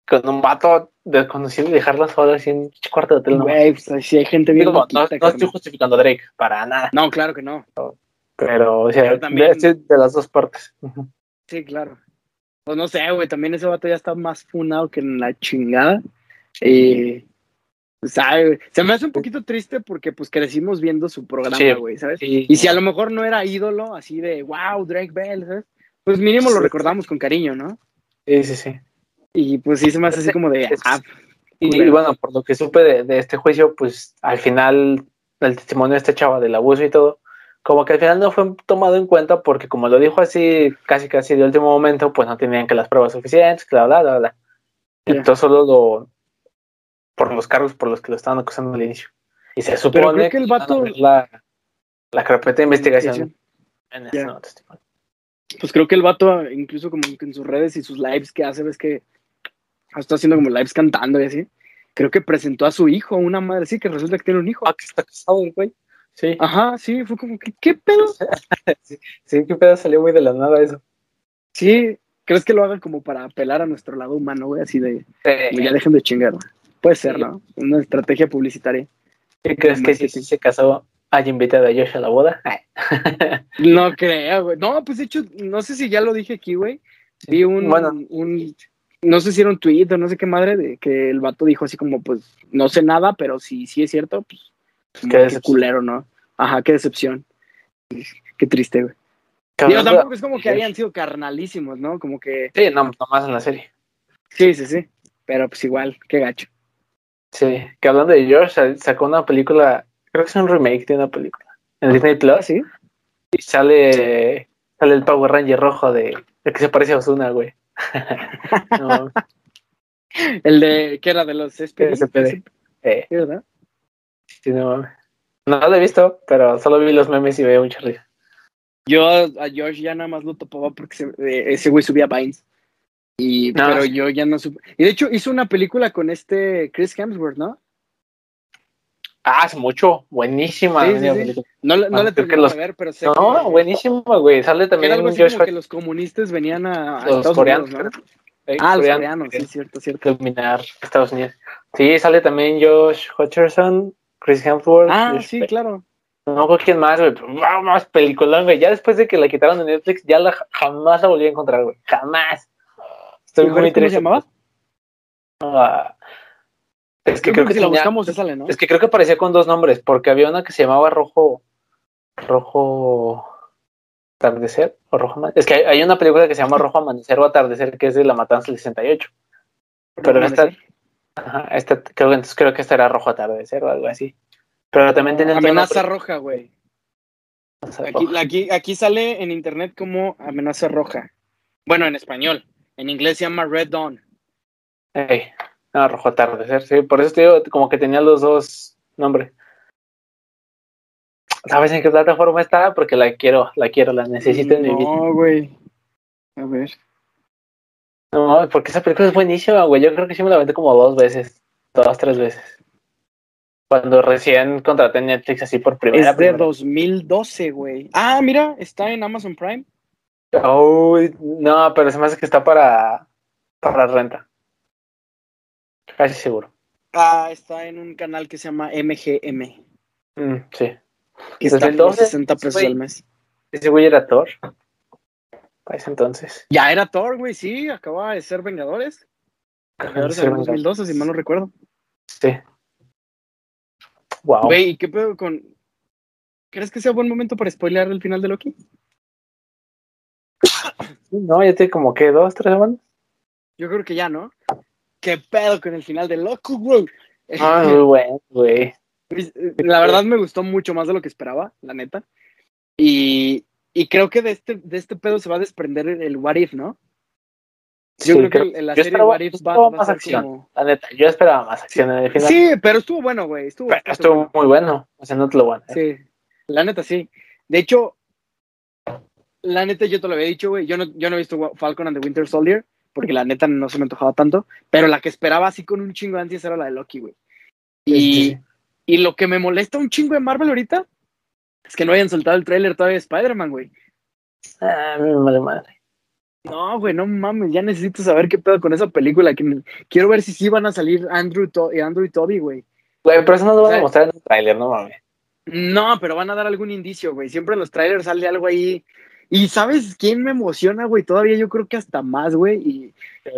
con un vato desconocido y dejarla sola así en un cuarto de hotel? No, Güey, pues si hay gente bien Digo, no, estoy justificando a Drake, para nada. No, claro que no. Pero, o sea, Pero también- de, de las dos partes. Sí, claro. Pues no sé, güey, también ese vato ya está más funado que en la chingada. Y, ¿sabe? güey? Se me hace un poquito triste porque pues crecimos viendo su programa, Sí. güey, ¿sabes? Sí, Y si a lo mejor no era ídolo, así de, wow, Drake Bell, ¿sabes? Pues mínimo lo recordamos con cariño, ¿no? sí, sí, sí. Y pues sí se me hace así como de, ah, Y, bueno, por lo que supe de, de este juicio, pues al final el testimonio de este chava del abuso y todo, como que al final no fue tomado en cuenta porque como lo dijo así casi casi de último momento, pues no tenían que las pruebas suficientes, bla, bla, bla, bla. Ya. Entonces solo lo por los cargos por los que lo estaban acusando al inicio. Y se supone creo que el vato- la, la carpeta de investigación en testimonio. pues creo que el vato, incluso como que en sus redes y sus lives que hace, ves que está haciendo como lives cantando y así. Creo que presentó a su hijo, una madre, sí, que resulta que tiene un hijo. Ah, que está casado güey. Sí. Ajá, sí, fue como que, ¿qué pedo? (laughs) Sí, qué pedo salió muy de la nada eso. Sí, ¿crees que lo hagan como para apelar a nuestro lado humano, güey? Así de, Eh, ya dejen de chingar. güey. Puede ser, Sí. ¿no? Una estrategia publicitaria. ¿Qué crees que si se casó haya invitado a Josh a la boda? No creo, güey. No, pues de hecho, no sé si ya lo dije aquí, güey. Vi un, Bueno. un, no sé si era un tweet o no sé qué madre, de que el vato dijo así como, pues, no sé nada, pero si sí es cierto, pues, como Qué qué, culero, ¿no? Ajá, qué decepción. Qué triste, güey. Digo, tampoco es como que hayan sido carnalísimos, ¿no? Como que, Sí, no, nomás en la serie. sí, sí, sí. Pero pues igual, qué gacho. Sí, que hablando de sa- sacó una película, creo que es un remake de una película, en Disney ¿Ah, Plus, sí? y sale, sale el Power Ranger rojo de, el que se parece a Osuna, güey. (laughs) no, El de, ¿qué era? De los SPD. SPD. eh, Sí, ¿verdad? sí, no, no lo he visto, pero solo vi los memes y veo mucha risa. Yo a Josh ya nada más lo topaba porque se- eh, ese güey subía Vines. Y, Ah, pero yo ya no supe. Y de hecho hizo una película con este Chris Hemsworth, ¿no? Ah, hace mucho, buenísima. Sí, sí. No, le- no Ah, le creo que los- ver, pero sé No, que, buenísima, güey. Sale también algo así Josh como que los comunistes venían a, a los Estados coreanos, Unidos, ¿no? eh, Ah, los coreanos, sí, cierto, cierto. dominar Estados Unidos. Sí, sale también Josh Hutcherson, Chris Hemsworth. Ah, Josh sí, Pe- claro. No me acuerdo quién más, güey, pero más película, güey. Ya después de que la quitaron de Netflix, ya la, jamás la volví a encontrar, güey. Jamás. Estoy muy ¿Cómo se llamaba? Ah, es que creo que, si la tenía- buscamos se sale, ¿no? es que creo que aparecía con dos nombres, porque había una que se llamaba Rojo. Rojo. Atardecer o Rojo Amanecer. Es que hay, hay una película que se llama Rojo Amanecer o Atardecer, que es de la Matanza del 68. Pero esta, ajá, esta creo, que- entonces creo que esta era Rojo Atardecer o algo así. Pero también tiene otro Amenaza roja, güey. Aquí, aquí, aquí sale en internet como amenaza roja. Bueno, en español. En inglés se llama Red Dawn. Ey, no, Rojo Atardecer, sí. Por eso te digo, como que tenía los dos nombres. ¿Sabes en qué plataforma está? Porque la quiero, la quiero, la necesito en mi vida. No, güey. A ver. No, porque esa película es buenísima, güey. Yo creo que sí me la aventé como dos veces, dos, tres veces. Cuando recién contraté Netflix así por primera Es de primera. 2012, güey. Ah, mira, está en Amazon Prime. Uy, no, pero se me hace que está para, para renta. Casi seguro. Ah, está en un canal que se llama MGM. Mm, sí. Que está por 2012, 60 pesos güey. al mes. Ese güey era Thor. Para ese entonces. Ya era Thor, güey, sí. Acaba de ser Vengadores. Vengadores en el Vengadores. 2012, si mal no recuerdo. Sí. Wow. Güey, ¿y qué pedo con...? ¿Crees que sea buen momento para spoilear el final de Loki? No, ya tiene como que dos, tres semanas. Yo creo que ya, ¿no? ¿Qué pedo con el final de Loki, güey? Ah, muy (laughs) bueno, güey. La verdad me gustó mucho más de lo que esperaba, la neta. Y, y creo que de este, de este pedo se va a desprender el, What If, ¿no? Yo Sí, creo que creo- la serie esperaba- What If va, va a más ser acción. como... La neta, yo esperaba más acción en el final. Sí, pero estuvo bueno, güey. Estuvo, estuvo bueno. muy bueno. O sea, no te lo bueno. Sí, la neta sí. De hecho, la neta yo te lo había dicho, güey. Yo no, yo no he visto Falcon and the Winter Soldier, porque la neta no se me antojaba tanto. Pero la que esperaba así con un chingo de ansias era la de Loki, güey. Y, y lo que me molesta un chingo de Marvel ahorita es que no hayan soltado el tráiler todavía de Spider-Man, güey. Ah, me vale madre. No, güey, no mames, ya necesito saber qué pedo con esa película. que- Quiero ver si sí van a salir Andrew, To- y Andrew y Toby, güey. Güey, pero eso no lo van O sea, a mostrar en el tráiler, no mames. No, pero van a dar algún indicio, güey. Siempre en los trailers sale algo ahí. Y ¿sabes quién me emociona, güey? Todavía yo creo que hasta más, güey. Y,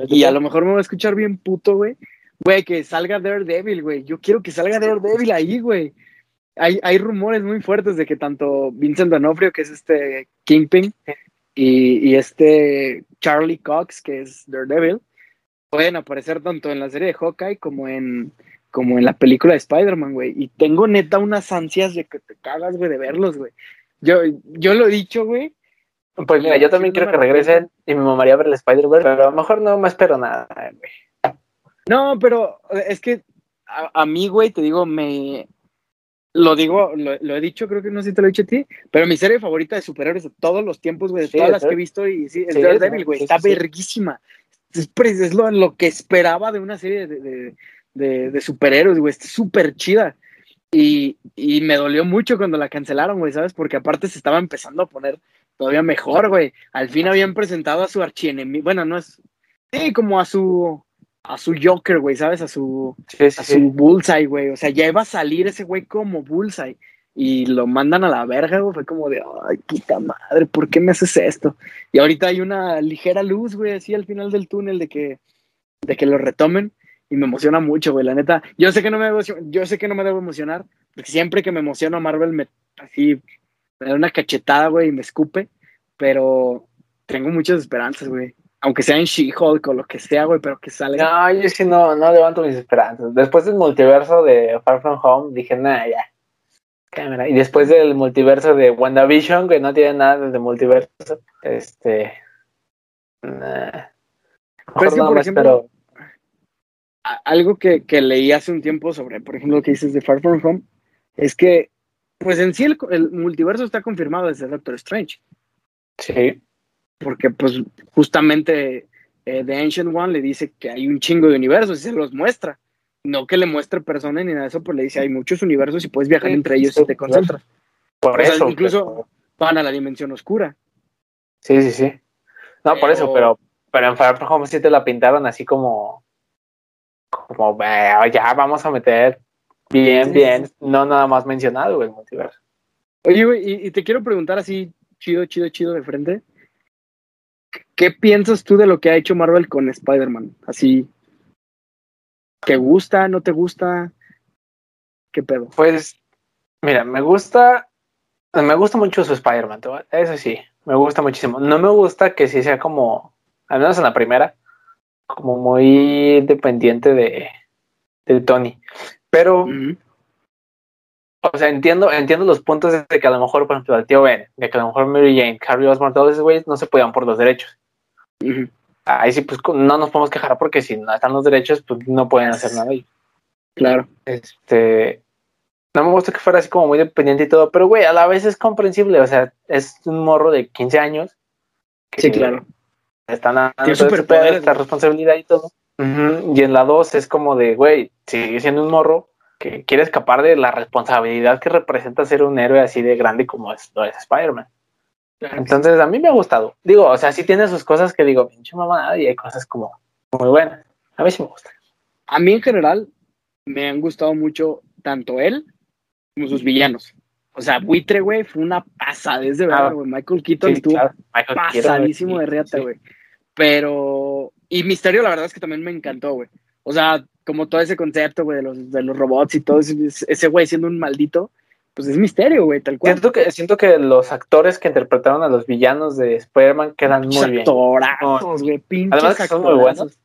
y a lo mejor me va a escuchar bien puto, güey. Güey, que salga Daredevil, güey. Yo quiero que salga Daredevil ahí, güey. Hay, hay rumores muy fuertes de que tanto Vincent D'Onofrio, que es este Kingpin, y, y este Charlie Cox, que es Daredevil, pueden aparecer tanto en la serie de Hawkeye como en, como en la película de Spider-Man, güey. Y tengo neta unas ansias de que te cagas, güey, de verlos, güey. Yo, yo lo he dicho, güey. Pues mira, yo también Sí, quiero que regresen y me mamaría ver el Spider-Verse, pero a lo mejor no me espero nada, güey. No, pero es que a, a mí, güey, te digo, me. Lo digo, lo, lo he dicho, creo que no sé si te lo he dicho a ti, pero mi serie favorita de superhéroes de todos los tiempos, güey, de Sí, todas las que he visto, y sí, es sí, Daredevil, güey, está verguísima. Es, es lo, lo que esperaba de una serie de, de, de- de superhéroes, güey, está súper chida. Y, y me dolió mucho cuando la cancelaron, güey, ¿sabes? Porque aparte se estaba empezando a poner todavía mejor, güey. Al fin habían presentado a su archienemigo, bueno, no es, sí, como a su, a su Joker, güey, ¿sabes? A su, Sí, sí, a sí. su Bullseye, güey. O sea, ya iba a salir ese güey como Bullseye. Y lo mandan a la verga, güey. Fue como de, ay, puta madre, ¿por qué me haces esto? Y ahorita hay una ligera luz, güey, así al final del túnel de que, de que lo retomen. Y me emociona mucho, güey, la neta. Yo sé que no me debo, yo sé que no me debo emocionar, porque siempre que me emociono Marvel me así da una cachetada, güey, y me escupe. Pero tengo muchas esperanzas, güey. Aunque sea en She-Hulk o lo que sea, güey, pero que salga. No, yo sí no, no levanto mis esperanzas. Después del multiverso de Far From Home, dije, nada, ya. Cámara. Y después del multiverso de WandaVision, que no tiene nada de multiverso, este. Nah. Mejor no por ejemplo, algo que, que leí hace un tiempo sobre, por ejemplo, lo que dices de Far From Home, es que, pues en sí el, el multiverso está confirmado desde Doctor Strange, Sí. porque pues justamente eh, The Ancient One le dice que hay un chingo de universos y se los muestra. No que le muestre personas ni nada de eso, pues le dice hay muchos universos y puedes viajar Sí, entre ellos sí, si te concentras. Por O sea, eso. incluso- pero- Van a la dimensión oscura. Sí, sí, sí. No, por eso, Pero- pero, en Far From Home sí te la pintaron así como. Como, "Bueno, ya vamos a meter bien, bien. No nada más mencionado el multiverso. Oye, güey, y, y te quiero preguntar así, chido, chido, chido de frente. ¿Qué piensas tú de lo que ha hecho Marvel con Spider-Man? Así, ¿te gusta, no te gusta? ¿Qué pedo? Pues, mira, me gusta, me gusta mucho su Spider-Man, eso sí, me gusta muchísimo. No me gusta que sí sea como, al menos en la primera, como muy dependiente de, de Tony. Pero, o sea, entiendo, entiendo los puntos de que a lo mejor, por ejemplo, el tío Ben, de que a lo mejor Mary Jane, Harry Osborn, todos esos güeyes no se podían por los derechos. Ahí sí, pues no nos podemos quejar porque si no están los derechos, pues no pueden hacer nada. ellos. Claro. Este. No me gusta que fuera así como muy dependiente y todo, pero güey, a la vez es comprensible. O sea, es un morro de 15 años. que Sí, claro. Están dando superpoderes, pedo, esta responsabilidad y todo. Y en la 2 es como de, güey, sigue siendo un morro que quiere escapar de la responsabilidad que representa ser un héroe así de grande como es, lo es Spider-Man. Entonces, a mí me ha gustado. Digo, o sea, sí tiene sus cosas que digo, pinche mamada, y hay cosas como muy buenas. A mí sí me gusta. A mí en general me han gustado mucho tanto él como sus villanos. O sea, Buitre, güey, fue una pasadez de verdad, Ah, güey. Michael Keaton Sí, estuvo claro. Michael Keaton, pasadísimo sí, de riata, sí. güey. Pero. Y Misterio, la verdad es que también me encantó, güey. O sea, como todo ese concepto, güey, de los, de los robots y todo ese, güey siendo un maldito, pues es misterio, güey, tal cual. Siento que, siento que los actores que interpretaron a los villanos de Spider-Man quedan muy bien. Actorazos, güey, pinches Además que son muy buenos.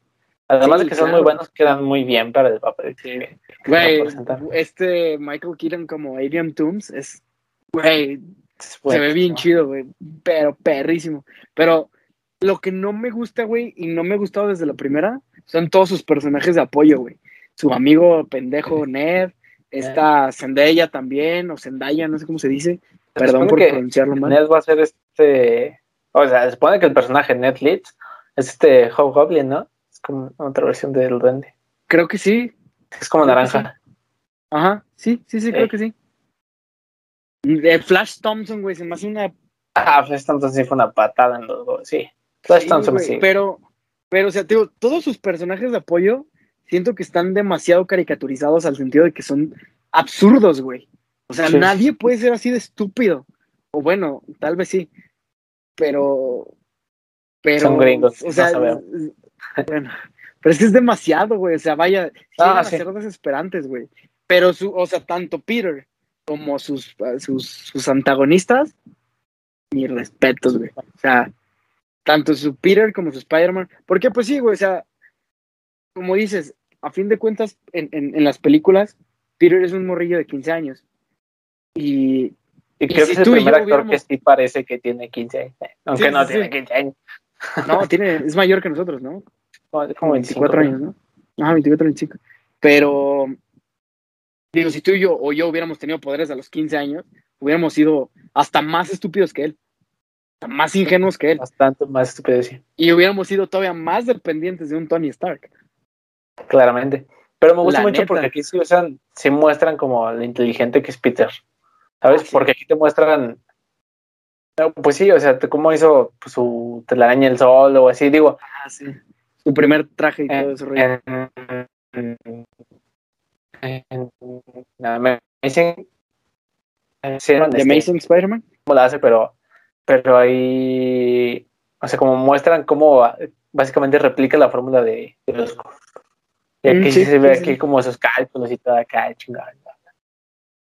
Además Sí, de que son muy buenos, quedan muy bien para el papel. que Güey, este Michael Keaton como Adrian Toomes es, güey, se ve bien chido, güey, pero perrísimo. Pero lo que no me gusta, güey, y no me ha gustado desde la primera, son todos sus personajes de apoyo, güey. Su amigo pendejo (laughs) Ned, esta Zendaya también, o Zendaya, no sé cómo se dice. Perdón por pronunciarlo mal. Ned va a ser este. O sea, se supone que el personaje Ned Leeds es este Hobgoblin, ¿no? Es como otra versión del duende. Creo que sí. Es como Creo naranja. Ajá, sí, sí, sí, Sí. creo que sí. De Flash Thompson, güey, se me hace una Ah, pues entonces sí fue una patada en los dos. Sí. Sí, güey, sí. Pero, pero, o sea, digo, todos sus personajes de apoyo siento que están demasiado caricaturizados al sentido de que son absurdos, güey. O sea, Sí. nadie puede ser así de estúpido. O bueno, tal vez sí. Pero. Pero. Son gringos, O sea, no (laughs) bueno, pero es que es demasiado, güey. O sea, vaya, Ah, llegan a sí. ser desesperantes, güey. Pero su, o sea, tanto Peter como sus, sus, sus antagonistas, mis respetos, güey. O sea, tanto su Peter como su Spider-Man. Porque, pues sí, güey, o sea, como dices, a fin de cuentas, en, en, en las películas, Peter es un morrillo de 15 años. Y, Y creo si que es el primer actor hubiéramos- que sí parece que tiene 15 años. (laughs) Aunque Sí, no sí, tiene sí. 15 años. no, tiene, es mayor que nosotros, ¿no? Como, es como 24 25 años, ¿no? Ajá, 24, 25. Pero, digo, si tú y yo o yo hubiéramos tenido poderes a los 15 años, hubiéramos sido hasta más estúpidos que él, más ingenuos que él, Bastante más estúpido, sí. y hubiéramos sido todavía más dependientes de un Tony Stark. Claramente. Pero me gusta La mucho neta. porque aquí sí, usan, sí muestran como lo inteligente que es Peter. ¿Sabes? Ah, sí. Porque aquí te muestran. no, Pues sí, o sea, cómo hizo pues, su telaraña el sol o así. Digo, Ah, sí. Su primer traje y todo The este, Amazing Spider-Man. cómo la hace, pero, pero ahí, o sea, como muestran cómo ah, básicamente replica la fórmula de, de los Y aquí Mm, sí, se ve sí, aquí sí. como esos cálculos y todo acá, chingada.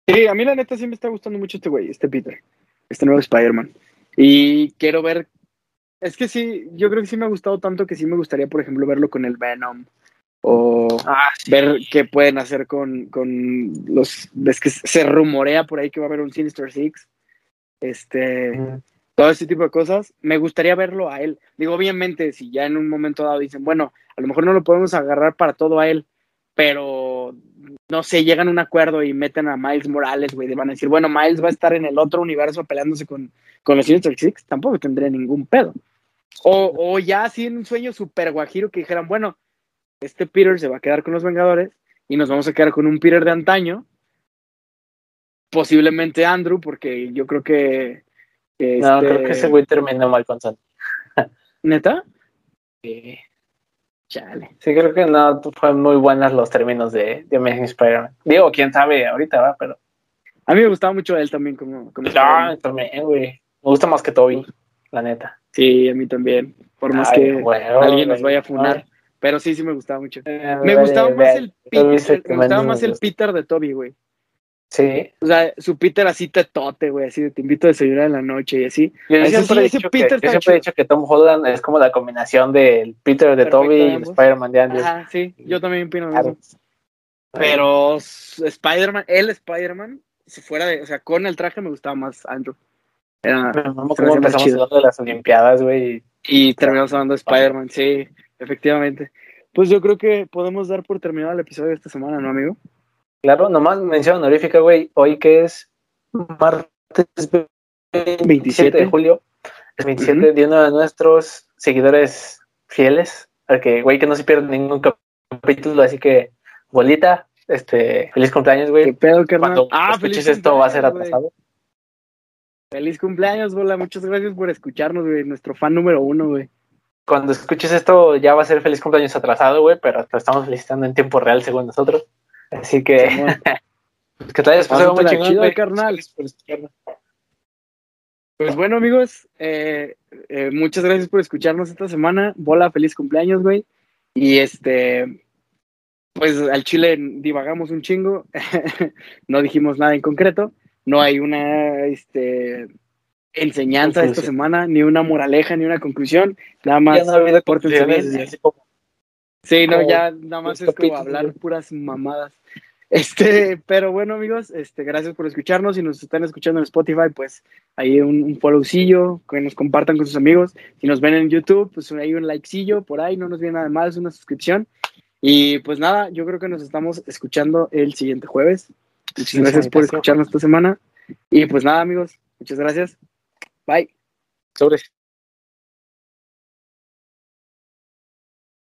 Sí, a mí la neta sí me está gustando mucho este güey, este Peter, este nuevo Spider-Man. Y quiero ver, es que sí, yo creo que sí me ha gustado tanto que sí me gustaría, por ejemplo, verlo con el Venom o Ah, ver qué pueden hacer con, con los, ves que se rumorea por ahí que va a haber un Sinister Six, este, Mm. Todo ese tipo de cosas, me gustaría verlo a él. Digo, obviamente, si ya en un momento dado dicen, bueno, a lo mejor no lo podemos agarrar para todo a él, pero no sé, llegan a un acuerdo y meten a Miles Morales, güey, van a decir, bueno, Miles va a estar en el otro universo peleándose con, con los Sinister Six, tampoco tendría ningún pedo. O, o ya así en un sueño super guajiro que dijeran, bueno, este Peter se va a quedar con los Vengadores y nos vamos a quedar con un Peter de antaño, posiblemente Andrew, porque yo creo que... No, este- creo que ese güey terminó mal con Sony. (laughs) ¿Neta? Sí. Chale. Sí, creo que no fueron muy buenas los términos de, de Amazing Spider-Man. Digo, quién sabe ahorita, va, pero A mí me gustaba mucho él también como, como No, también, güey. Me gusta más que Toby, la neta. Sí, a mí también. Por más Ay, que bueno, alguien nos vaya a funar. Pero sí, sí me gustaba mucho. Eh, Me gustaba vale, más vale. el Peter, el me gustaba más el. Peter de Toby, güey. Sí. O sea, su Peter así tetote, güey, así de te invito a desayunar en la noche y así. Yo siempre, sí, he dicho que, yo siempre he dicho que Tom Holland es como la combinación del Peter de Perfecto Toby y el. Spider-Man de Andrew. Ajá, sí, yo también opino lo Claro. mismo. Pero Spider-Man, el Spider-Man, si fuera de, o sea, con el traje me gustaba más Andrew. Era, más empezamos chido. hablando de las Olimpiadas, güey. y terminamos hablando de Spider-Man, sí, efectivamente. Pues yo creo que podemos dar por terminado el episodio de esta semana, ¿no, amigo? Claro, nomás mención honorífica, güey. Hoy que es martes 27, 27. de julio, es 27 Ujú. de uno de nuestros seguidores fieles, al que, güey, que no se pierde ningún cap- capítulo, así que, bolita, este, feliz cumpleaños, ¿Qué güey. Cuando Ah, escuches esto va a ser atrasado. Feliz cumpleaños, bola. Muchas gracias por escucharnos, güey. Nuestro fan número uno, güey. Cuando escuches esto ya va a ser feliz cumpleaños atrasado, güey, pero te estamos felicitando en tiempo real según nosotros. Así que, Simón. que te hayas pasado muy chingón, chido, carnal. Pues bueno, amigos, eh, eh, muchas gracias por escucharnos esta semana. Bola, feliz cumpleaños, güey. Y este, pues al chile divagamos un chingo. (laughs) no dijimos nada en concreto. No hay una este, enseñanza esta semana, ni una moraleja, ni una conclusión. Nada más. Ya no ha habido pórtense conclusiones bien. desde hace como Sí, no, ya nada más es como hablar puras mamadas. (laughs) Este, pero bueno, amigos, este, gracias por escucharnos. Si nos están escuchando en Spotify, pues ahí un, un followcillo, que nos compartan con sus amigos. Si nos ven en YouTube, pues ahí un likecillo por ahí, no nos viene nada más, una suscripción. Y pues nada, yo creo que nos estamos escuchando el siguiente jueves. Muchas Sí, gracias por escucharnos esta semana. Y pues nada, amigos, muchas gracias. Bye. sobres.